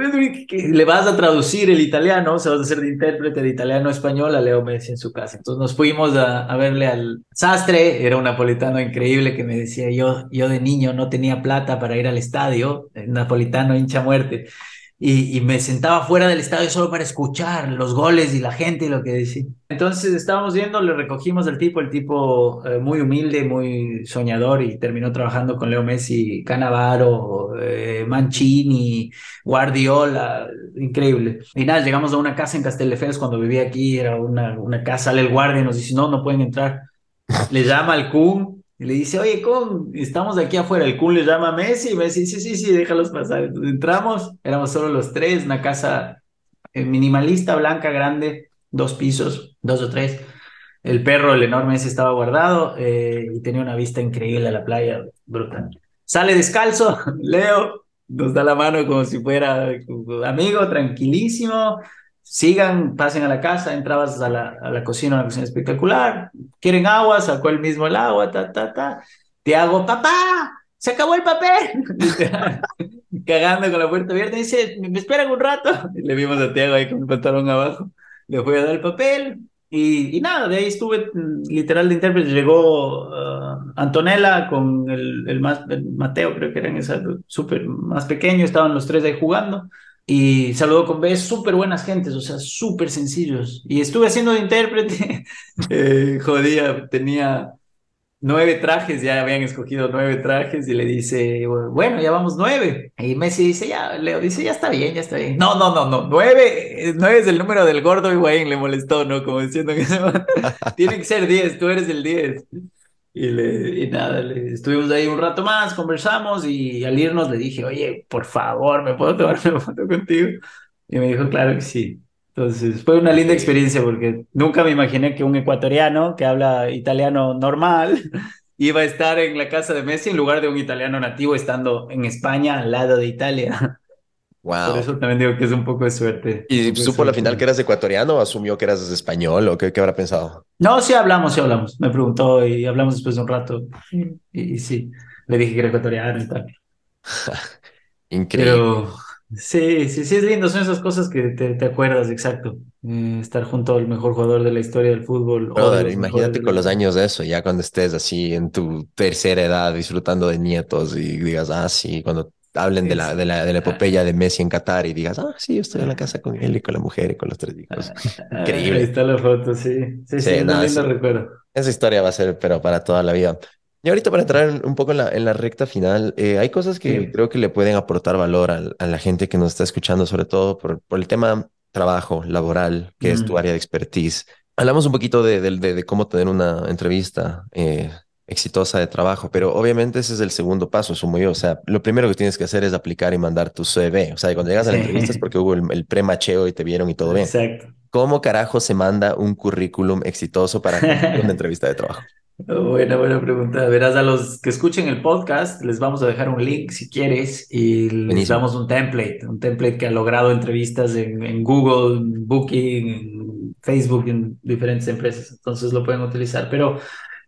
le vas a traducir el italiano? O sea, vas a ser de intérprete de italiano a español a Leo Messi en su casa. Entonces nos fuimos a, a, verle al sastre, era un napolitano increíble que me decía, yo, yo de niño no tenía plata para ir al estadio, napolitano hincha muerte y, me sentaba fuera del estadio solo para escuchar los goles y la gente y lo que decía. Entonces estábamos viendo, le recogimos al tipo, el tipo eh, muy humilde, muy soñador y terminó trabajando con Leo Messi, Canavaro, eh, Mancini, Guardiola, increíble. Y nada, llegamos a una casa en Castelldefels cuando vivía aquí, era una, una casa, sale el guardia y nos dice, no, no pueden entrar. Le llama al Kun y le dice, oye, Kun, estamos aquí afuera. El Kun le llama a Messi y Messi dice, sí, sí, sí, déjalos pasar. Entramos, éramos solo los tres, una casa eh, minimalista, blanca, grande, dos pisos, dos o tres. El perro, el enorme ese, estaba guardado eh, y tenía una vista increíble a la playa, brutal. Sale descalzo, Leo, nos da la mano como si fuera amigo, tranquilísimo sigan, pasen a la casa, entrabas a la, a la cocina, una cocina espectacular, quieren agua, sacó el mismo el agua, ta, ta, ta, te hago, papá, se acabó el papel, cagando con la puerta abierta, dice, me esperan un rato, y le vimos a Tiago ahí con el pantalón abajo, le fui a dar el papel, y, y nada, de ahí estuve mm, literal de intérprete, llegó uh, Antonella con el, el más, Mateo, creo que eran esa, súper más pequeño, estaban los tres ahí jugando, y saludó con B, súper buenas gentes, o sea, súper sencillos. Y estuve haciendo de intérprete, eh, jodía, tenía nueve trajes, ya habían escogido nueve trajes y le dice, bueno, ya vamos nueve. Y Messi dice, ya, Leo dice, ya está bien, ya está bien. No, no, no, no, nueve, nueve es el número del gordo Wayne le molestó, ¿no? Como diciendo que tiene que ser diez, tú eres el diez. Y, le, y nada, le, estuvimos ahí un rato más, conversamos y al irnos le dije, oye, por favor, ¿me puedo tomar una foto contigo? Y me dijo, claro que sí. Entonces fue una linda experiencia porque nunca me imaginé que un ecuatoriano que habla italiano normal iba a estar en la casa de Messi en lugar de un italiano nativo estando en España al lado de Italia. Wow. Por eso también digo que es un poco de suerte. ¿Y supo la final que eras ecuatoriano o asumió que eras español o qué, qué, habrá pensado? No, sí hablamos, sí hablamos. Me preguntó y hablamos después de un rato. Y, y sí, le dije que era ecuatoriano y tal. Increíble. Pero Sí, sí, sí, es lindo, son esas cosas que te, te acuerdas, exacto. Eh, estar junto al mejor jugador de la historia del fútbol. Brother, imagínate con los años de eso, ya cuando estés así en tu tercera edad disfrutando de nietos y digas, ah, sí, cuando hablen de la, de la, de la epopeya de Messi en Qatar y digas, ah, sí, yo estoy en la casa con él y con la mujer y con los tres hijos. Increíble. Ahí está la foto, sí. Sí, sí, sí no, recuerdo. Esa historia va a ser, pero para toda la vida. Y ahorita para entrar un poco en la, en la recta final, eh, hay cosas que sí. creo que le pueden aportar valor a, a, la gente que nos está escuchando, sobre todo por, por el tema trabajo, laboral, que mm. es tu área de expertise. Hablamos un poquito de, de, de, de cómo tener una entrevista eh, exitosa de trabajo, pero obviamente ese es el segundo paso, sumo yo. O sea, lo primero que tienes que hacer es aplicar y mandar tu CV. O sea, cuando llegas a la sí. entrevista es porque hubo el, el pre-macheo y te vieron y todo bien. Exacto. ¿Cómo carajo se manda un currículum exitoso para una entrevista de trabajo? Buena, buena pregunta. Verás, a los que escuchen el podcast, les vamos a dejar un link si quieres y les Buenísimo. damos un template, un template que ha logrado entrevistas en, en Google, en Booking, en Facebook, en diferentes empresas. Entonces lo pueden utilizar. Pero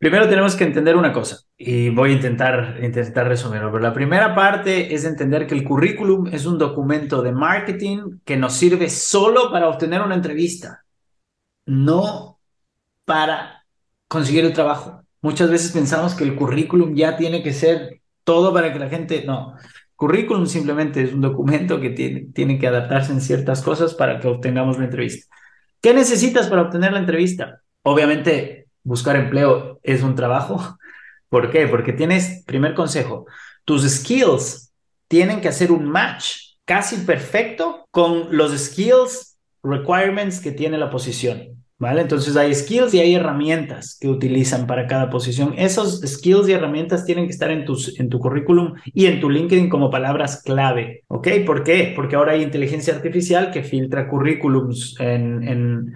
primero tenemos que entender una cosa y voy a intentar, intentar resumirlo. Pero la primera parte es entender que el currículum es un documento de marketing que nos sirve solo para obtener una entrevista, no para conseguir el trabajo. Muchas veces pensamos que el currículum ya tiene que ser todo para que la gente... No, currículum simplemente es un documento que tiene, tiene que adaptarse en ciertas cosas para que obtengamos la entrevista. ¿Qué necesitas para obtener la entrevista? Obviamente, buscar empleo es un trabajo. ¿Por qué? Porque tienes, primer consejo, tus skills tienen que hacer un match casi perfecto con los skills requirements que tiene la posición. ¿Vale? Entonces hay skills y hay herramientas que utilizan para cada posición. Esos skills y herramientas tienen que estar en, tus, en tu currículum y en tu LinkedIn como palabras clave. ¿Ok? ¿Por qué? Porque ahora hay inteligencia artificial que filtra currículums en, en,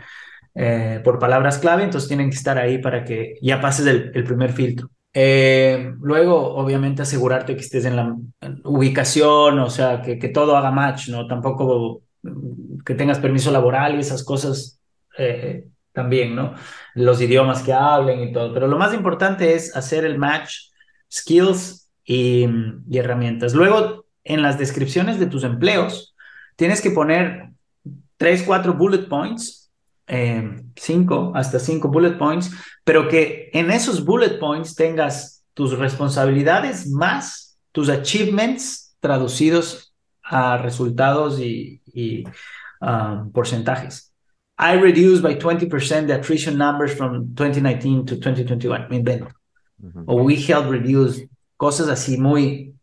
eh, por palabras clave, entonces tienen que estar ahí para que ya pases el, primer filtro. Eh, luego, obviamente, asegurarte que estés en la ubicación, o sea, que, todo haga match, ¿no? Tampoco que tengas permiso laboral y esas cosas. Eh, también, ¿no? Los idiomas que hablen y todo. Pero lo más importante es hacer el match, skills y, y herramientas. Luego, en las descripciones de tus empleos, tienes que poner tres, cuatro bullet points, eh, cinco, hasta cinco bullet points, pero que en esos bullet points tengas tus responsabilidades más tus achievements traducidos a resultados y, y um, porcentajes. I reduced by 20% the attrition numbers from 2019 to 2021. Me invento. Uh -huh. O we help reduce cosas así muy,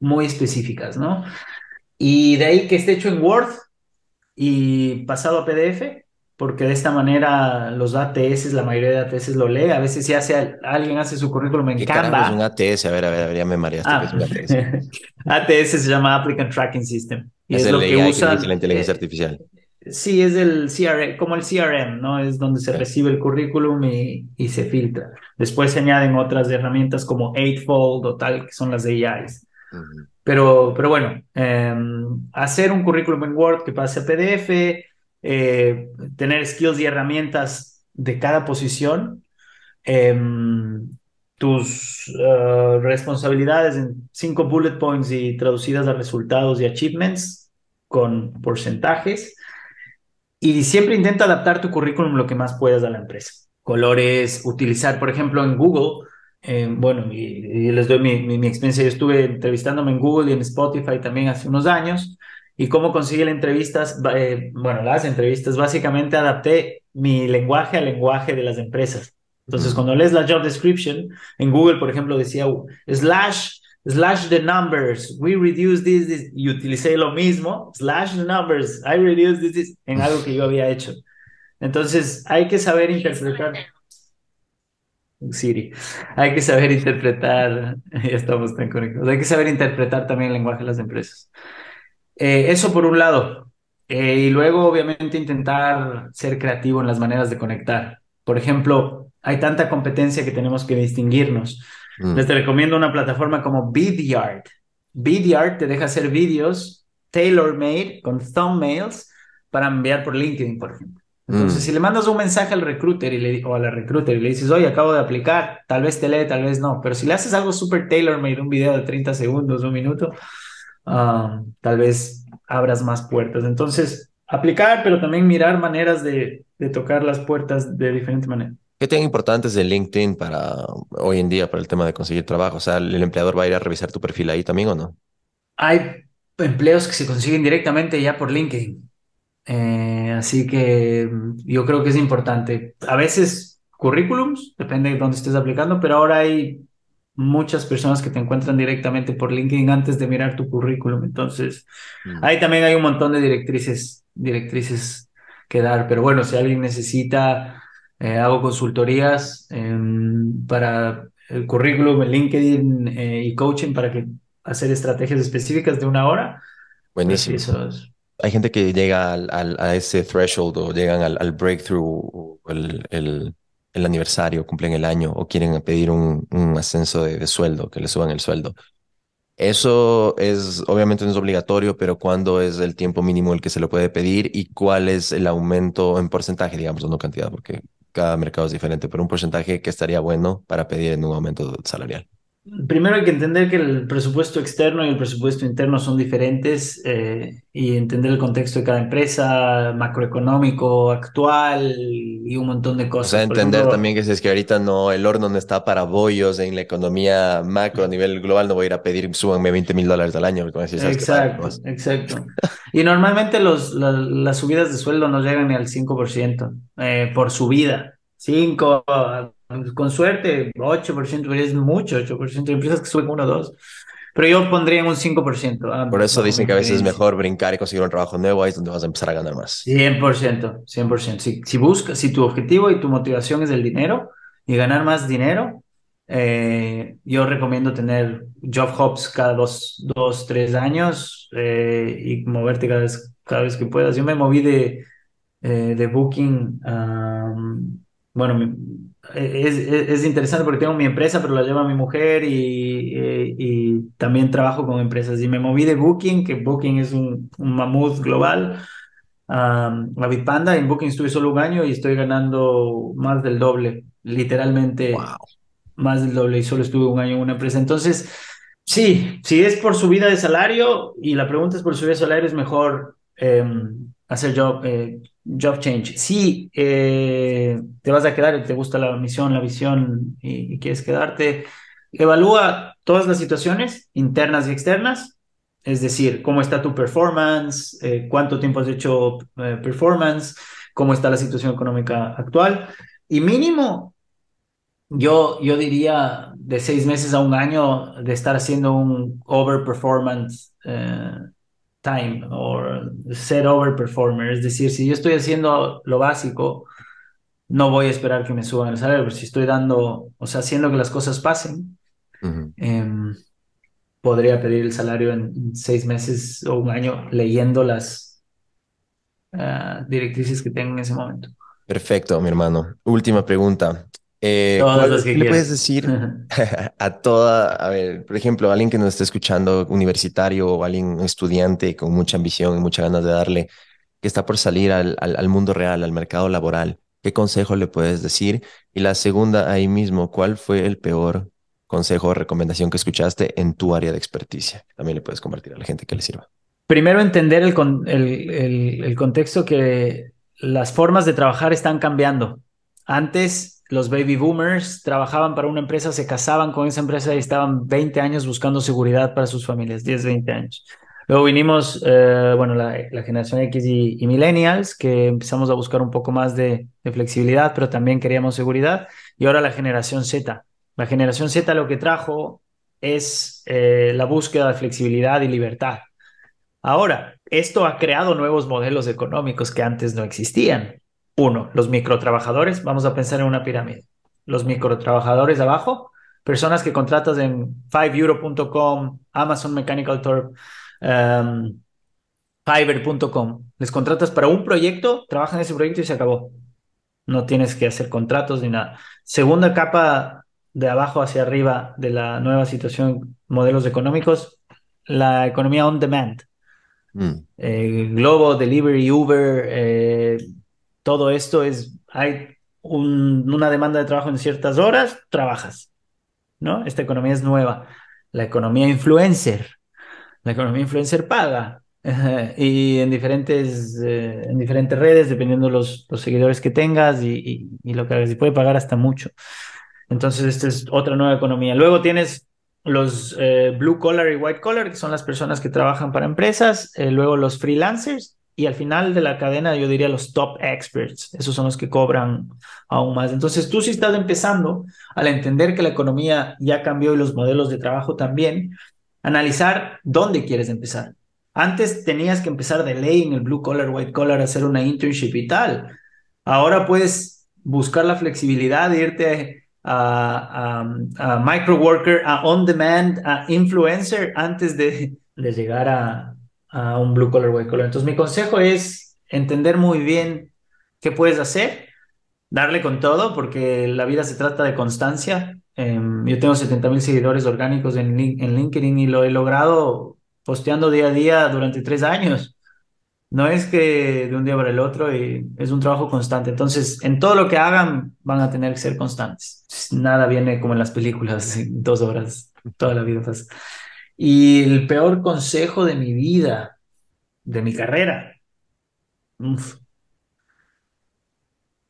muy específicas, ¿no? Y de ahí que esté hecho en Word y pasado a PDF, porque de esta manera los ATS, la mayoría de ATS lo lee. A veces si hace, alguien hace su currículum en ¿Qué Canva. es un ATS? A ver, a ver, a ver ya me mareaste. Ah. ¿Qué es un ATS? ATS se llama Applicant Tracking System. Y es, es lo que usa la inteligencia eh, artificial. Sí, es el CRM, como el CRM, ¿no? Es donde se recibe el currículum y, y, se filtra. Después se añaden otras herramientas como Eightfold o tal, que son las de AIs. Uh -huh. Pero, pero bueno, eh, hacer un currículum en Word que pase a PDF, eh, tener skills y herramientas de cada posición, eh, tus uh, responsabilidades en cinco bullet points y traducidas a resultados y achievements con porcentajes. Y siempre intenta adaptar tu currículum lo que más puedas a la empresa. Colores, utilizar, por ejemplo, en Google, eh, bueno, y, y, les doy mi, mi, mi, experiencia, yo estuve entrevistándome en Google y en Spotify también hace unos años, y cómo conseguí las entrevistas, eh, bueno, las entrevistas, básicamente adapté mi lenguaje al lenguaje de las empresas. Entonces, Mm. cuando lees la job description, en Google, por ejemplo, decía slash, slash the numbers, we reduce this, this, y utilicé lo mismo, slash the numbers, I reduce this, this, en algo que yo había hecho. Entonces, hay que saber interpretar. Siri, hay que saber interpretar, ya estamos tan conectados, hay que saber interpretar también el lenguaje de las empresas. Eh, eso por un lado. Eh, y luego, obviamente, intentar ser creativo en las maneras de conectar. Por ejemplo, hay tanta competencia que tenemos que distinguirnos. Mm. Les te recomiendo una plataforma como Vidyard. Vidyard te deja hacer vídeos tailor-made con thumbnails para enviar por LinkedIn, por ejemplo. Entonces, Mm. si le mandas un mensaje al recruiter y le, o a la recruiter y le dices, oye, acabo de aplicar, tal vez te lee, tal vez no, pero si le haces algo súper tailor-made, un video de 30 segundos, un minuto, ah, tal vez abras más puertas. Entonces, aplicar, pero también mirar maneras de, de tocar las puertas de diferente manera. ¿Qué tan importante es el LinkedIn para hoy en día para el tema de conseguir trabajo? O sea, ¿el empleador va a ir a revisar tu perfil ahí también o no? Hay empleos que se consiguen directamente ya por LinkedIn. Eh, así que mm, yo creo que es importante. A veces currículums, depende de dónde estés aplicando, pero ahora hay muchas personas que te encuentran directamente por LinkedIn antes de mirar tu currículum. Entonces, Mm. ahí también hay un montón de directrices, directrices que dar. Pero bueno, si alguien necesita, eh, hago consultorías em, para el currículum, el LinkedIn eh, y coaching para que hacer estrategias específicas de una hora. Pues Buenísimo. eso es. Hay gente que llega al, al- a ese threshold o llegan al, al breakthrough o el, el, el aniversario, cumplen el año o quieren pedir un, ascenso de, de sueldo, que le suban el sueldo. Eso es, obviamente no es obligatorio, pero ¿cuándo es el tiempo mínimo el que se lo puede pedir y cuál es el aumento en porcentaje, digamos, no cantidad, porque cada mercado es diferente, pero un porcentaje que estaría bueno para pedir en un aumento salarial? Primero hay que entender que el presupuesto externo y el presupuesto interno son diferentes eh, y entender el contexto de cada empresa, macroeconómico, actual y un montón de O cosas. sea, Por entender ejemplo, también que si es que ahorita no, el horno no está para bollos en la economía macro a nivel global, no voy a ir a pedir, súbanme 20 mil dólares al año. Vale, Exacto, pues. exacto. Y normalmente los, la- las subidas de sueldo no llegan ni al 5% eh, por subida. 5, con suerte, 8%, pero es mucho, 8%. Hay empresas que suben 1 o 2. Pero yo pondría en un 5%. ah, Por eso dicen que a veces es mejor brincar y conseguir un trabajo nuevo, ahí es donde vas a empezar a ganar más. 100%, 100%. Si, si buscas, si tu objetivo y tu motivación es el dinero y ganar más dinero, eh, yo recomiendo tener job hops cada dos, dos tres años eh, y moverte cada vez, cada vez que puedas. Yo me moví de, eh, de Booking. am, bueno, es, es- es interesante porque tengo mi empresa, pero la lleva mi mujer y, eh, y también trabajo con empresas. Y me moví de Booking, que Booking es un, un mamut global a, a Bitpanda. En Booking estuve solo un año y estoy ganando más del doble, literalmente Wow. más del doble y solo estuve un año en una empresa. Entonces, sí, si es por subida de salario y la pregunta es por subida de salario, es mejor eh, hacer job, eh, job change. Si eh, te vas a quedar te gusta la misión, la visión y, y quieres quedarte, evalúa todas las situaciones internas y externas. Es decir, cómo está tu performance, eh, cuánto tiempo has hecho eh, performance, cómo está la situación económica actual. Y mínimo, yo, yo diría de seis meses a un año de estar haciendo un overperformance eh, time o ser overperformer. Es decir, si yo estoy haciendo lo básico, no voy a esperar que me suban el salario, pero si estoy dando, o sea, haciendo que las cosas pasen, em, podría pedir el salario en, seis meses o un año leyendo las ah, directrices que tengo en ese momento. Perfecto, mi hermano. Última pregunta. Eh, Todas ¿cuál- las que ¿qué le puedes decir a toda, a ver, por ejemplo, alguien que nos esté escuchando, universitario o alguien estudiante con mucha ambición y muchas ganas de darle, que está por salir al, al, al mundo real, al mercado laboral? ¿Qué consejo le puedes decir? Y la segunda, ahí mismo, ¿cuál fue el peor consejo o recomendación que escuchaste en tu área de experticia? También le puedes compartir a la gente que le sirva. Primero entender el, con- el, el- el contexto que las formas de trabajar están cambiando. Antes, los baby boomers trabajaban para una empresa, se casaban con esa empresa y estaban 20 años buscando seguridad para sus familias, 10, 20 años. Luego vinimos, eh, bueno, la, generación X y, millennials, que empezamos a buscar un poco más de, de flexibilidad, pero también queríamos seguridad. Y ahora la generación Z. La generación Z lo que trajo es eh, la búsqueda de flexibilidad y libertad. Ahora, esto ha creado nuevos modelos económicos que antes no existían. Uno, los microtrabajadores. Vamos a pensar en una pirámide. Los microtrabajadores abajo, personas que contratas en 5euro.com, Amazon Mechanical Turk, um, Fiverr.com. Les contratas para un proyecto, trabajan en ese proyecto y se acabó. No tienes que hacer contratos ni nada. Segunda capa de abajo hacia arriba de la nueva situación, modelos económicos, la economía on demand. Mm. Eh, Globo, Delivery, Uber, eh, todo esto es, hay un- una demanda de trabajo en ciertas horas, trabajas, ¿no? Esta economía es nueva. La economía influencer, la economía influencer paga y en diferentes, eh, en diferentes redes, dependiendo los, los seguidores que tengas y lo que hagas, y puede pagar hasta mucho. Entonces, esta es otra nueva economía. Luego tienes los eh, blue collar y white collar, que son las personas que trabajan para empresas, eh, luego los freelancers y al final de la cadena yo diría los top experts, esos son los que cobran aún más. Entonces, tú si estás empezando al entender que la economía ya cambió y los modelos de trabajo también, analizar dónde quieres empezar. Antes tenías que empezar de ley en el blue collar, white collar, hacer una internship y tal. Ahora puedes buscar la flexibilidad de irte a, micro worker, a on demand, a influencer antes de llegar a, a un blue collar, white collar. Entonces mi consejo es entender muy bien qué puedes hacer, darle con todo, porque la vida se trata de constancia. Em, yo tengo 70 mil seguidores orgánicos en, en LinkedIn y lo he logrado posteando día a día durante tres años. No es que de un día para el otro y es un trabajo constante. Entonces, en todo lo que hagan van a tener que ser constantes. Nada viene como en las películas, dos horas, toda la vida pasa. Y el peor consejo de mi vida, de mi carrera, uf,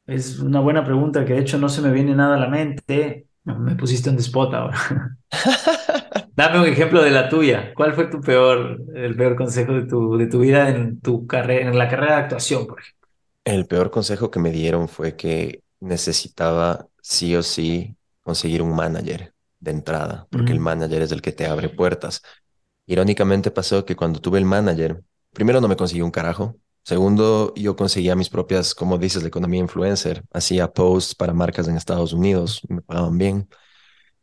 es una buena pregunta que de hecho no se me viene nada a la mente. Me pusiste en spot ahora. Dame un ejemplo de la tuya. ¿Cuál fue tu peor, el peor consejo de tu, de tu vida en tu carrera, en la carrera de actuación, por ejemplo? El peor consejo que me dieron fue que necesitaba sí o sí conseguir un manager de entrada, porque el Mm. manager es el que te abre puertas. Irónicamente pasó que cuando tuve el manager, primero no me conseguí un carajo. Segundo, yo conseguía mis propias, como dices, la economía influencer. Hacía posts para marcas en Estados Unidos, me pagaban bien.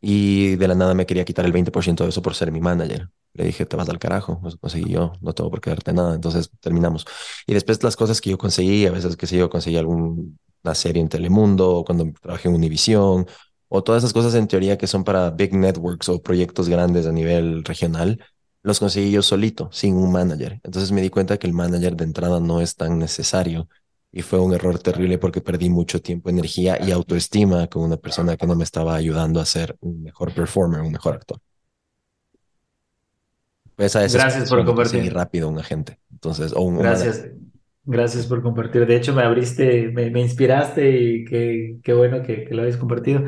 Y de la nada me quería quitar el 20% de eso por ser mi manager. Le dije, te vas al carajo, eso conseguí yo, no tengo por qué darte nada. Entonces terminamos. Y después las cosas que yo conseguí, a veces que sé yo, conseguí alguna serie en Telemundo, o cuando trabajé en Univision, o todas esas cosas en teoría que son para big networks o proyectos grandes a nivel regional, los conseguí yo solito, sin un manager. Entonces me di cuenta que el manager de entrada no es tan necesario. Y fue un error terrible porque perdí mucho tiempo, energía y autoestima con una persona que no me estaba ayudando a ser un mejor performer, un mejor actor. Esa Gracias por compartir. rápido un agente. Entonces, o un, un Gracias. Gracias por compartir. De hecho, me abriste, me, me inspiraste y qué, qué bueno que, que lo hayas compartido.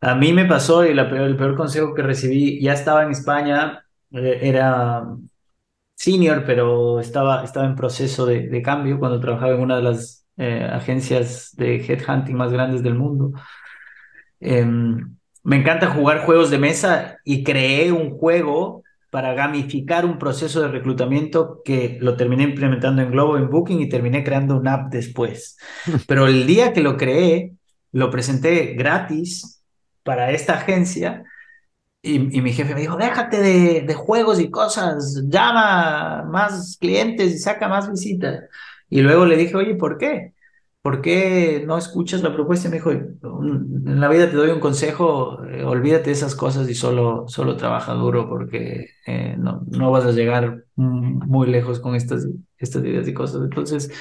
A mí me pasó y la peor- el peor consejo que recibí, ya estaba en España, eh, era senior, pero estaba, estaba en proceso de, de cambio cuando trabajaba en una de las eh, agencias de headhunting más grandes del mundo. Eh, me encanta jugar juegos de mesa y creé un juego para gamificar un proceso de reclutamiento que lo terminé implementando en Globo, en Booking y terminé creando una app después. Pero el día que lo creé, lo presenté gratis para esta agencia y, mi jefe me dijo, déjate de, juegos y cosas, llama más clientes y saca más visitas. Y luego le dije, oye, ¿por qué? ¿Por qué no escuchas la propuesta? Y me dijo, en la vida te doy un consejo, eh, olvídate de esas cosas y solo, solo trabaja duro porque eh, no, no vas a llegar muy lejos con estas, estas ideas y cosas. Entonces,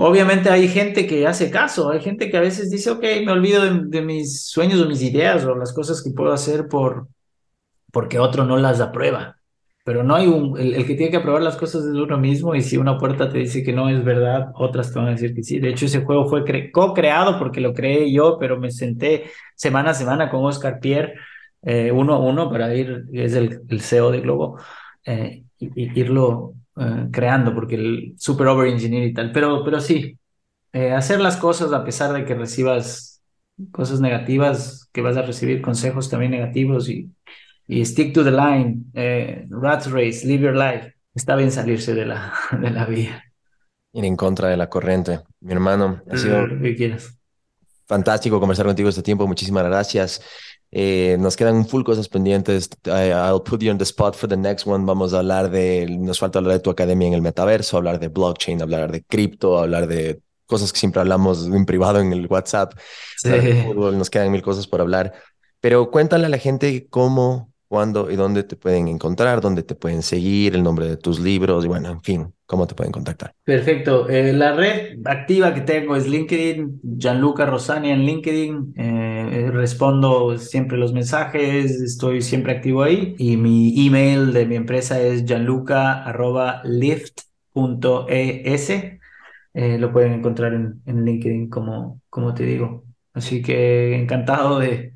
obviamente hay gente que hace caso, hay gente que a veces dice, ok, me olvido de, mis sueños o mis ideas o las cosas que puedo hacer por, porque otro no las aprueba. Pero no hay un, el, que tiene que aprobar las cosas es uno mismo y si una puerta te dice que no es verdad, otras te van a decir que sí. De hecho, ese juego fue cre co-creado porque lo creé yo, pero me senté semana a semana con Oscar Pierre, eh, uno a uno, para ir, es el, el CEO de Globo, eh, irlo eh, creando, porque el super over engineer y tal. Pero, pero sí, eh, hacer las cosas a pesar de que recibas cosas negativas, que vas a recibir consejos también negativos y, y stick to the line, rat race, live your life. Está bien salirse de la, de la vía. Ir en contra de la corriente. Mi hermano, ha sido fantástico conversar contigo este tiempo. Muchísimas gracias. Eh, nos quedan full cosas pendientes. I'll put you on the spot for the next one. Vamos a hablar de, nos falta hablar de tu academia en el metaverso, hablar de blockchain, hablar de cripto, hablar de cosas que siempre hablamos en privado en el WhatsApp. Sí. Nos quedan mil cosas por hablar. Pero cuéntale a la gente cómo cuándo y dónde te pueden encontrar, dónde te pueden seguir, el nombre de tus libros y bueno, en fin, cómo te pueden contactar. Perfecto. Eh, la red activa que tengo es LinkedIn, Gianluca Rosani en LinkedIn. Eh, respondo siempre los mensajes, estoy siempre activo ahí. Y mi email de mi empresa es gianluca.lift.es. Eh, lo pueden encontrar en, en LinkedIn, como, como te digo. Así que encantado de,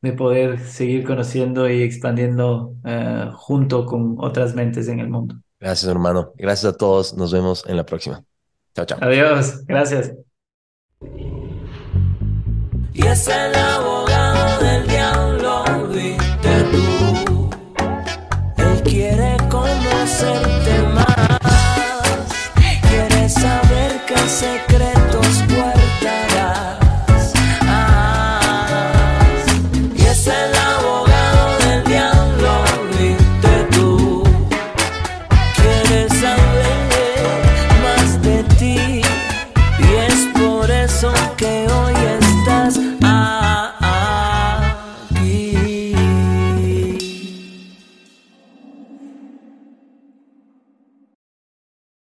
de poder seguir conociendo y expandiendo eh, junto con otras mentes en el mundo. Gracias, hermano. Gracias a todos. Nos vemos en la próxima. Chao, chao. Adiós. Gracias. Y es el abogado del diablo, viste tú. Él quiere conocerte más. Quiere saber qué se cree.